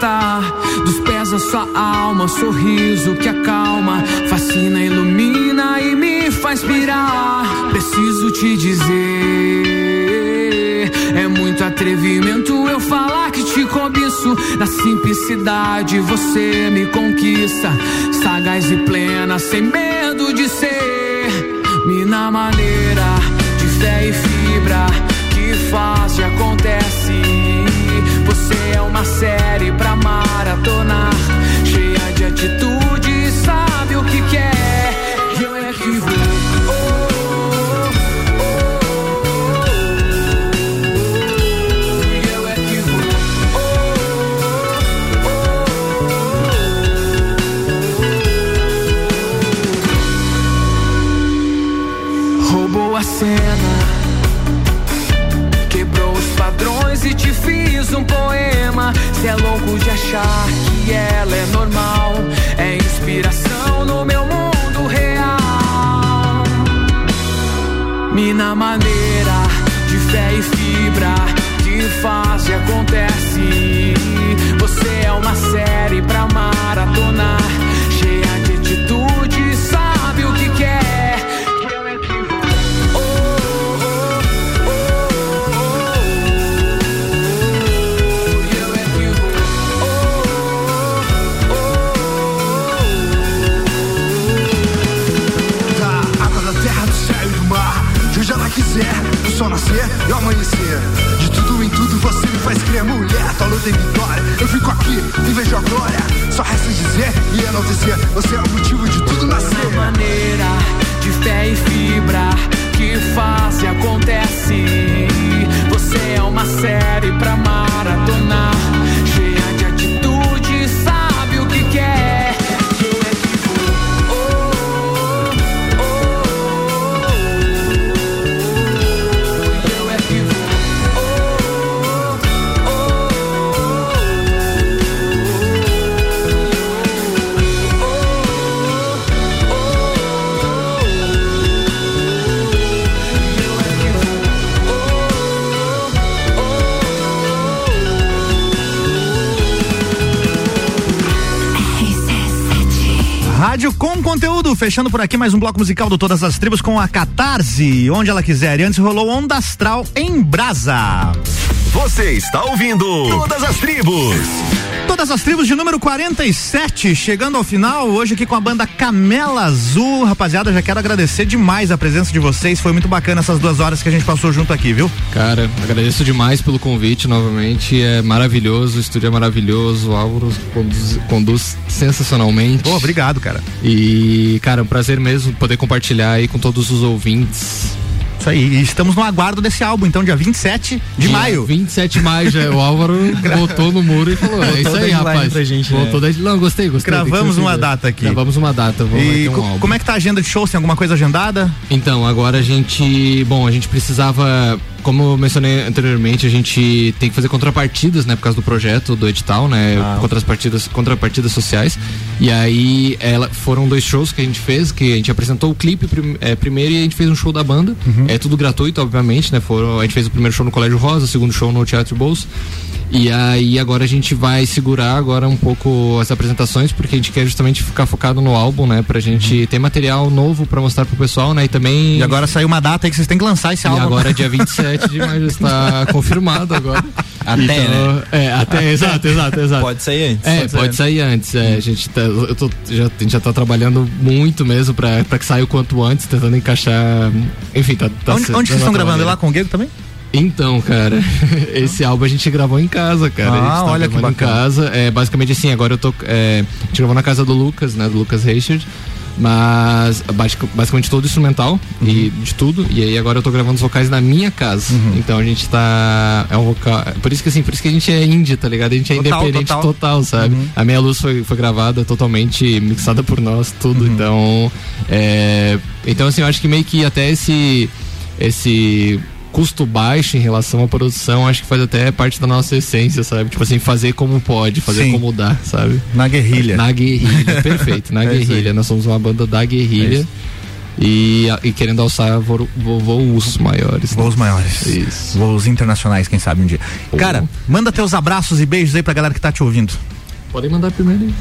faz encantar. Dos pés da sua alma, sorriso que acalma, fascina, ilumina e me faz pirar. Preciso te dizer, é muito atrevimento eu falar que te cobiço. Na simplicidade você me conquista, sagaz e plena, sem medo de ser. Mina maneira de fé e fibra que faz e acontece. Você é uma série tornar Cê é louco de achar que ela é normal, é inspiração no meu mundo real. Mina maneira de fé e fibra que faz acontece. Você é uma série pra maratonar, vitória. Eu fico aqui e vejo a glória. Só resta dizer e enaltecer. Você é o motivo de tudo nascer. Uma maneira de fé e fibra que faz e acontece. Você é uma série pra maratonar, Rádio com conteúdo, fechando por aqui mais um bloco musical do Todas as Tribos com a Catarse, onde ela quiser. E antes rolou Onda Astral em Brasa. Você está ouvindo Todas as Tribos. Todas as tribos de número 47, chegando ao final, hoje aqui com a banda Camela Azul. Rapaziada, já quero agradecer demais a presença de vocês. Foi muito bacana essas duas horas que a gente passou junto aqui, viu? Cara, agradeço demais pelo convite novamente. É maravilhoso, o estúdio é maravilhoso, o Álvaro conduz, conduz sensacionalmente. Pô, obrigado, cara. E, cara, é um prazer mesmo poder compartilhar aí com todos os ouvintes. Isso aí, e estamos no aguardo desse álbum, então, dia 27 de Dia maio. 27 de maio já. O Álvaro botou no muro e falou: É isso aí, rapaz. pra gente, botou né? Não, gostei, gostei. Gravamos uma data aqui. Gravamos uma data. Vamos E um álbum. como é que tá a agenda de shows? Tem alguma coisa agendada? Então, agora a gente. Bom, a gente precisava. Como eu mencionei anteriormente, a gente tem que fazer contrapartidas, né? Por causa do projeto, do edital, né? Ah. Contrapartidas, contrapartidas sociais. E aí ela, foram dois shows que a gente fez, que a gente apresentou o clipe prim- é, primeiro e a gente fez um show da banda. É tudo gratuito, obviamente, né? Foram, a gente fez o primeiro show no Colégio Rosa, o segundo show no Teatro Bolso. E aí agora a gente vai segurar agora um pouco as apresentações, porque a gente quer justamente ficar focado no álbum, né? Pra gente ter material novo pra mostrar pro pessoal, né? E também. E agora saiu uma data aí que vocês têm que lançar esse E álbum. agora, dia 27 de maio, já está confirmado agora. Até, Então, né? É, até, exato, exato, exato. Pode sair antes. É, Pode pode, sair sair antes. É, a gente tá, eu tô, já, a gente já tá trabalhando muito mesmo pra, pra que saia o quanto antes, tentando encaixar. Enfim, tá. tá onde onde vocês estão gravando? maneira. Lá com o Guego também? Então, cara, esse álbum a gente gravou em casa, cara. Ah, a gente tá olha que gravando em bacana. casa. É, basicamente assim, agora eu tô. É, a gente gravou na casa do Lucas, né? Do Lucas Richard. Mas basic- basicamente todo instrumental e Uhum. de tudo. E aí agora eu tô gravando os vocais na minha casa. Uhum. Então a gente tá. É um vocal. Por isso que assim, por isso que a gente é indie, tá ligado? A gente é Total, independente total. total, sabe? Uhum. A Meia Luz foi, foi gravada totalmente mixada por nós, tudo. Uhum. Então. É, então, assim, eu acho que meio que até esse. Esse custo baixo em relação à produção, acho que faz até parte da nossa essência, sabe? Tipo assim, fazer como pode, fazer Sim. como dá, sabe? Na guerrilha. Na guerrilha, perfeito, na É guerrilha. Nós somos uma banda da É guerrilha. isso. E, e querendo alçar vo- vo- voos maiores. né? Voos maiores. Isso. Voos internacionais, quem sabe um dia. Cara, manda teus abraços e beijos aí pra galera que tá te ouvindo. Podem mandar primeiro aí.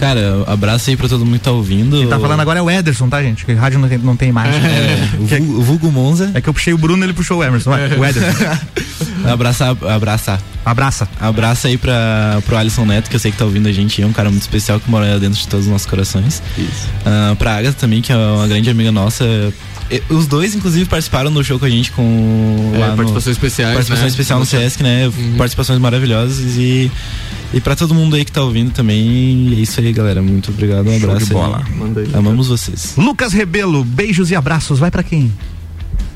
Cara, abraço aí pra todo mundo que tá ouvindo. Quem tá falando agora é o Ederson, tá, gente? Que rádio não tem, não tem imagem. É, o vulgo, o vulgo Monza. É que eu puxei o Bruno ele puxou o Emerson. vai, O Ederson. Abraçar, abraçar. Abraça. Abraça aí pra, pro Alisson Neto, que eu sei que tá ouvindo a gente, é um cara muito especial que mora dentro de todos os nossos corações. Isso. Ah, pra Agatha também, que é uma grande amiga nossa. Os dois, inclusive, participaram do show com a gente com. É, lá no- participações especiais, Participação né? especial no No Sesc. Né? Participações maravilhosas e. E pra todo mundo aí que tá ouvindo também, é isso aí, galera. Muito obrigado, um Show abraço. de bola. aí. Manda aí. Amamos vocês. Lucas Rebelo, beijos e abraços. Vai pra quem?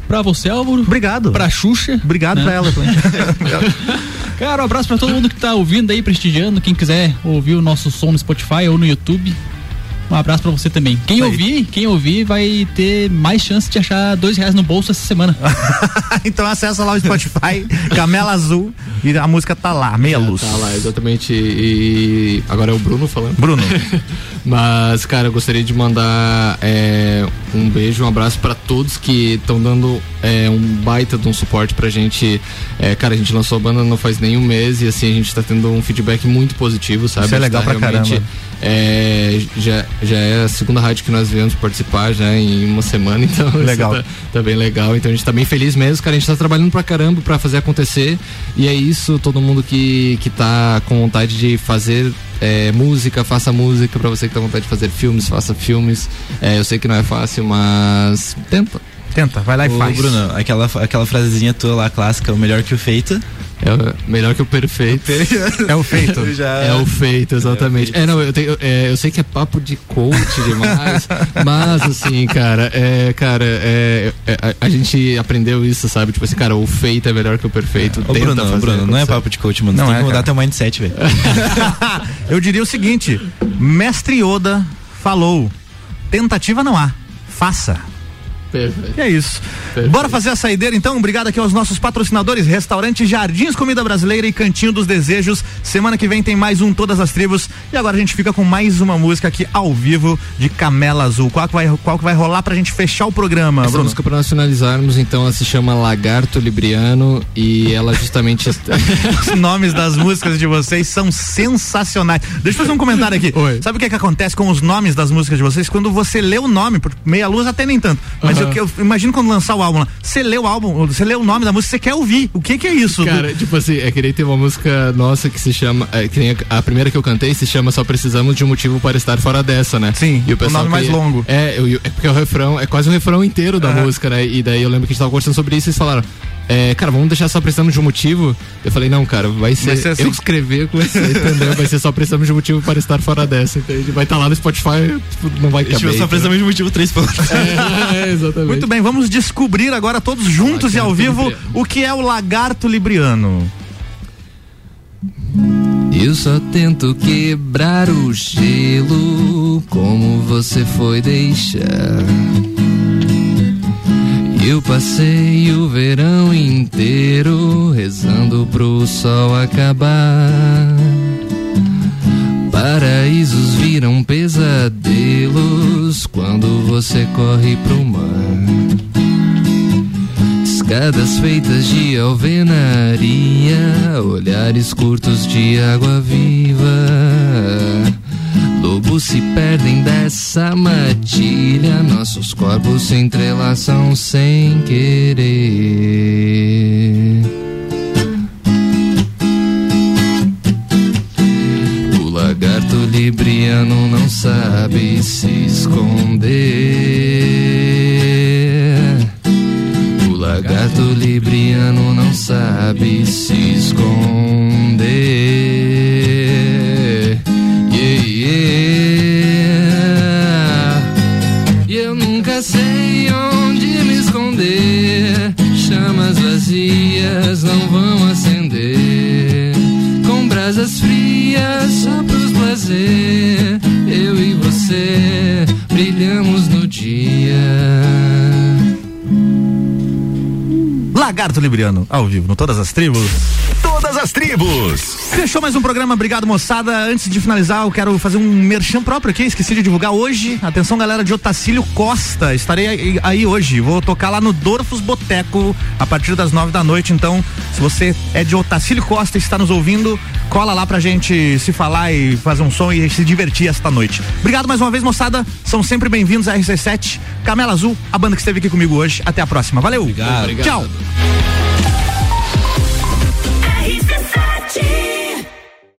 Pra você, Álvaro. Obrigado. Pra Xuxa. Obrigado né? pra ela também. Cara, um abraço pra todo mundo que tá ouvindo aí, prestigiando. Quem quiser ouvir o nosso som no Spotify ou no YouTube. Um abraço pra você também. Quem Isso aí. ouvir, quem ouvir vai ter mais chance de achar dois reais no bolso essa semana. então acessa lá o Spotify, Camela Azul, e a música tá lá, meia luz. Tá lá, exatamente. E agora é o Bruno falando. Bruno. Mas, cara, eu gostaria de mandar é, um beijo, um abraço pra todos que estão dando é, um baita de um suporte pra gente. É, cara, a gente lançou a banda não faz nem um mês e assim a gente tá tendo um feedback muito positivo, sabe? Isso é legal pra caramba. É, já, já é a segunda rádio que nós viemos participar já em uma semana, então isso Legal. Tá, tá bem legal. Então a gente tá bem feliz mesmo, cara. A gente tá trabalhando pra caramba pra fazer acontecer. E é isso, todo mundo que, que tá com vontade de fazer é, música, faça música. Pra você que tá com vontade de fazer filmes, faça filmes. É, eu sei que não é fácil, mas tenta. Tenta, vai lá e Ô, faz. Bruno, aquela, aquela frasezinha tua lá clássica, o melhor que o feito. É o- melhor que o perfeito. É o feito. Já- É o feito, exatamente. É, não, eu, tenho, é, eu sei que é papo de coach demais, mas assim, cara, é, cara, é, é, a, a gente aprendeu isso, sabe? Tipo assim, cara, o feito é melhor que o perfeito. Ô, Tenta Bruno, fazer Bruno, não é papo de coach, mano. Não tem é, que mudar cara. teu mindset, velho. Eu diria o seguinte: Mestre Yoda falou: tentativa não há, faça. Perfeito. E é isso. Bora fazer a saideira então? Obrigado aqui aos nossos patrocinadores: Restaurante Jardins Comida Brasileira e Cantinho dos Desejos. Semana que vem tem mais um Todas as Tribos. E agora a gente fica com mais uma música aqui ao vivo de Camela Azul. Qual que vai, qual que vai rolar pra gente fechar o programa, Essa Bruno? música para nós finalizarmos, então, ela se chama Lagarto Libriano e ela justamente. Os nomes das músicas de vocês são sensacionais. Deixa eu fazer um comentário aqui. Sabe o que, que acontece com os nomes das músicas de vocês? Quando você lê o nome, por meia luz até nem tanto. Mas Aham. eu, eu imagino quando lançar o álbum lá. Você lê o álbum, você lê o nome da música, você quer ouvir. O que, que é isso? Cara, tipo assim, é que nem tem uma música nossa que se chama. É, que nem a, a primeira que eu cantei se chama Só Precisamos de um Motivo para Estar Fora dessa, né? Sim, e o nome mais longo. É, eu- é porque o refrão é quase o refrão inteiro da Aham. música, né? E daí eu lembro que a gente tava conversando sobre isso e eles falaram. É, cara, vamos deixar só precisamos de um motivo. Eu falei, não, cara, vai ser, Vai ser assim. eu escrever com você, entendeu? Vai ser só precisamos de um motivo para estar fora dessa, entende? Vai estar lá no Spotify, tipo, não vai caber. Tipo, só precisamos de um motivo três pontos. É, exatamente. Muito bem, vamos descobrir agora todos juntos e ao vivo o que é o lagarto libriano. Eu só tento quebrar o gelo como você foi deixar. Eu passei o verão inteiro rezando pro sol acabar. Paraísos viram pesadelos quando você corre pro mar. Escadas feitas de alvenaria, olhares curtos de água viva. Lobos se perdem dessa matilha, nossos corpos se entrelaçam sem querer. O lagarto libriano não sabe se esconder. O lagarto libriano não sabe se esconder. Chamas vazias não vão acender. Com brasas frias só pros prazer. Eu e você brilhamos no dia. Lagarto libriano, ao vivo, no Todas as Tribos. Todas as tribos. Fechou mais um programa, obrigado moçada. Antes de finalizar, eu quero fazer um merchan próprio aqui, esqueci de divulgar hoje. Atenção galera de Otacílio Costa, estarei aí, aí hoje. Vou tocar lá no Dorfos Boteco a partir das nove da noite. Então, se você é de Otacílio Costa e está nos ouvindo, cola lá pra gente se falar e fazer um som e se divertir esta noite. Obrigado mais uma vez, moçada. São sempre bem-vindos à RC7. Camela Azul, a banda que esteve aqui comigo hoje. Até a próxima. Valeu. Obrigado. Tchau.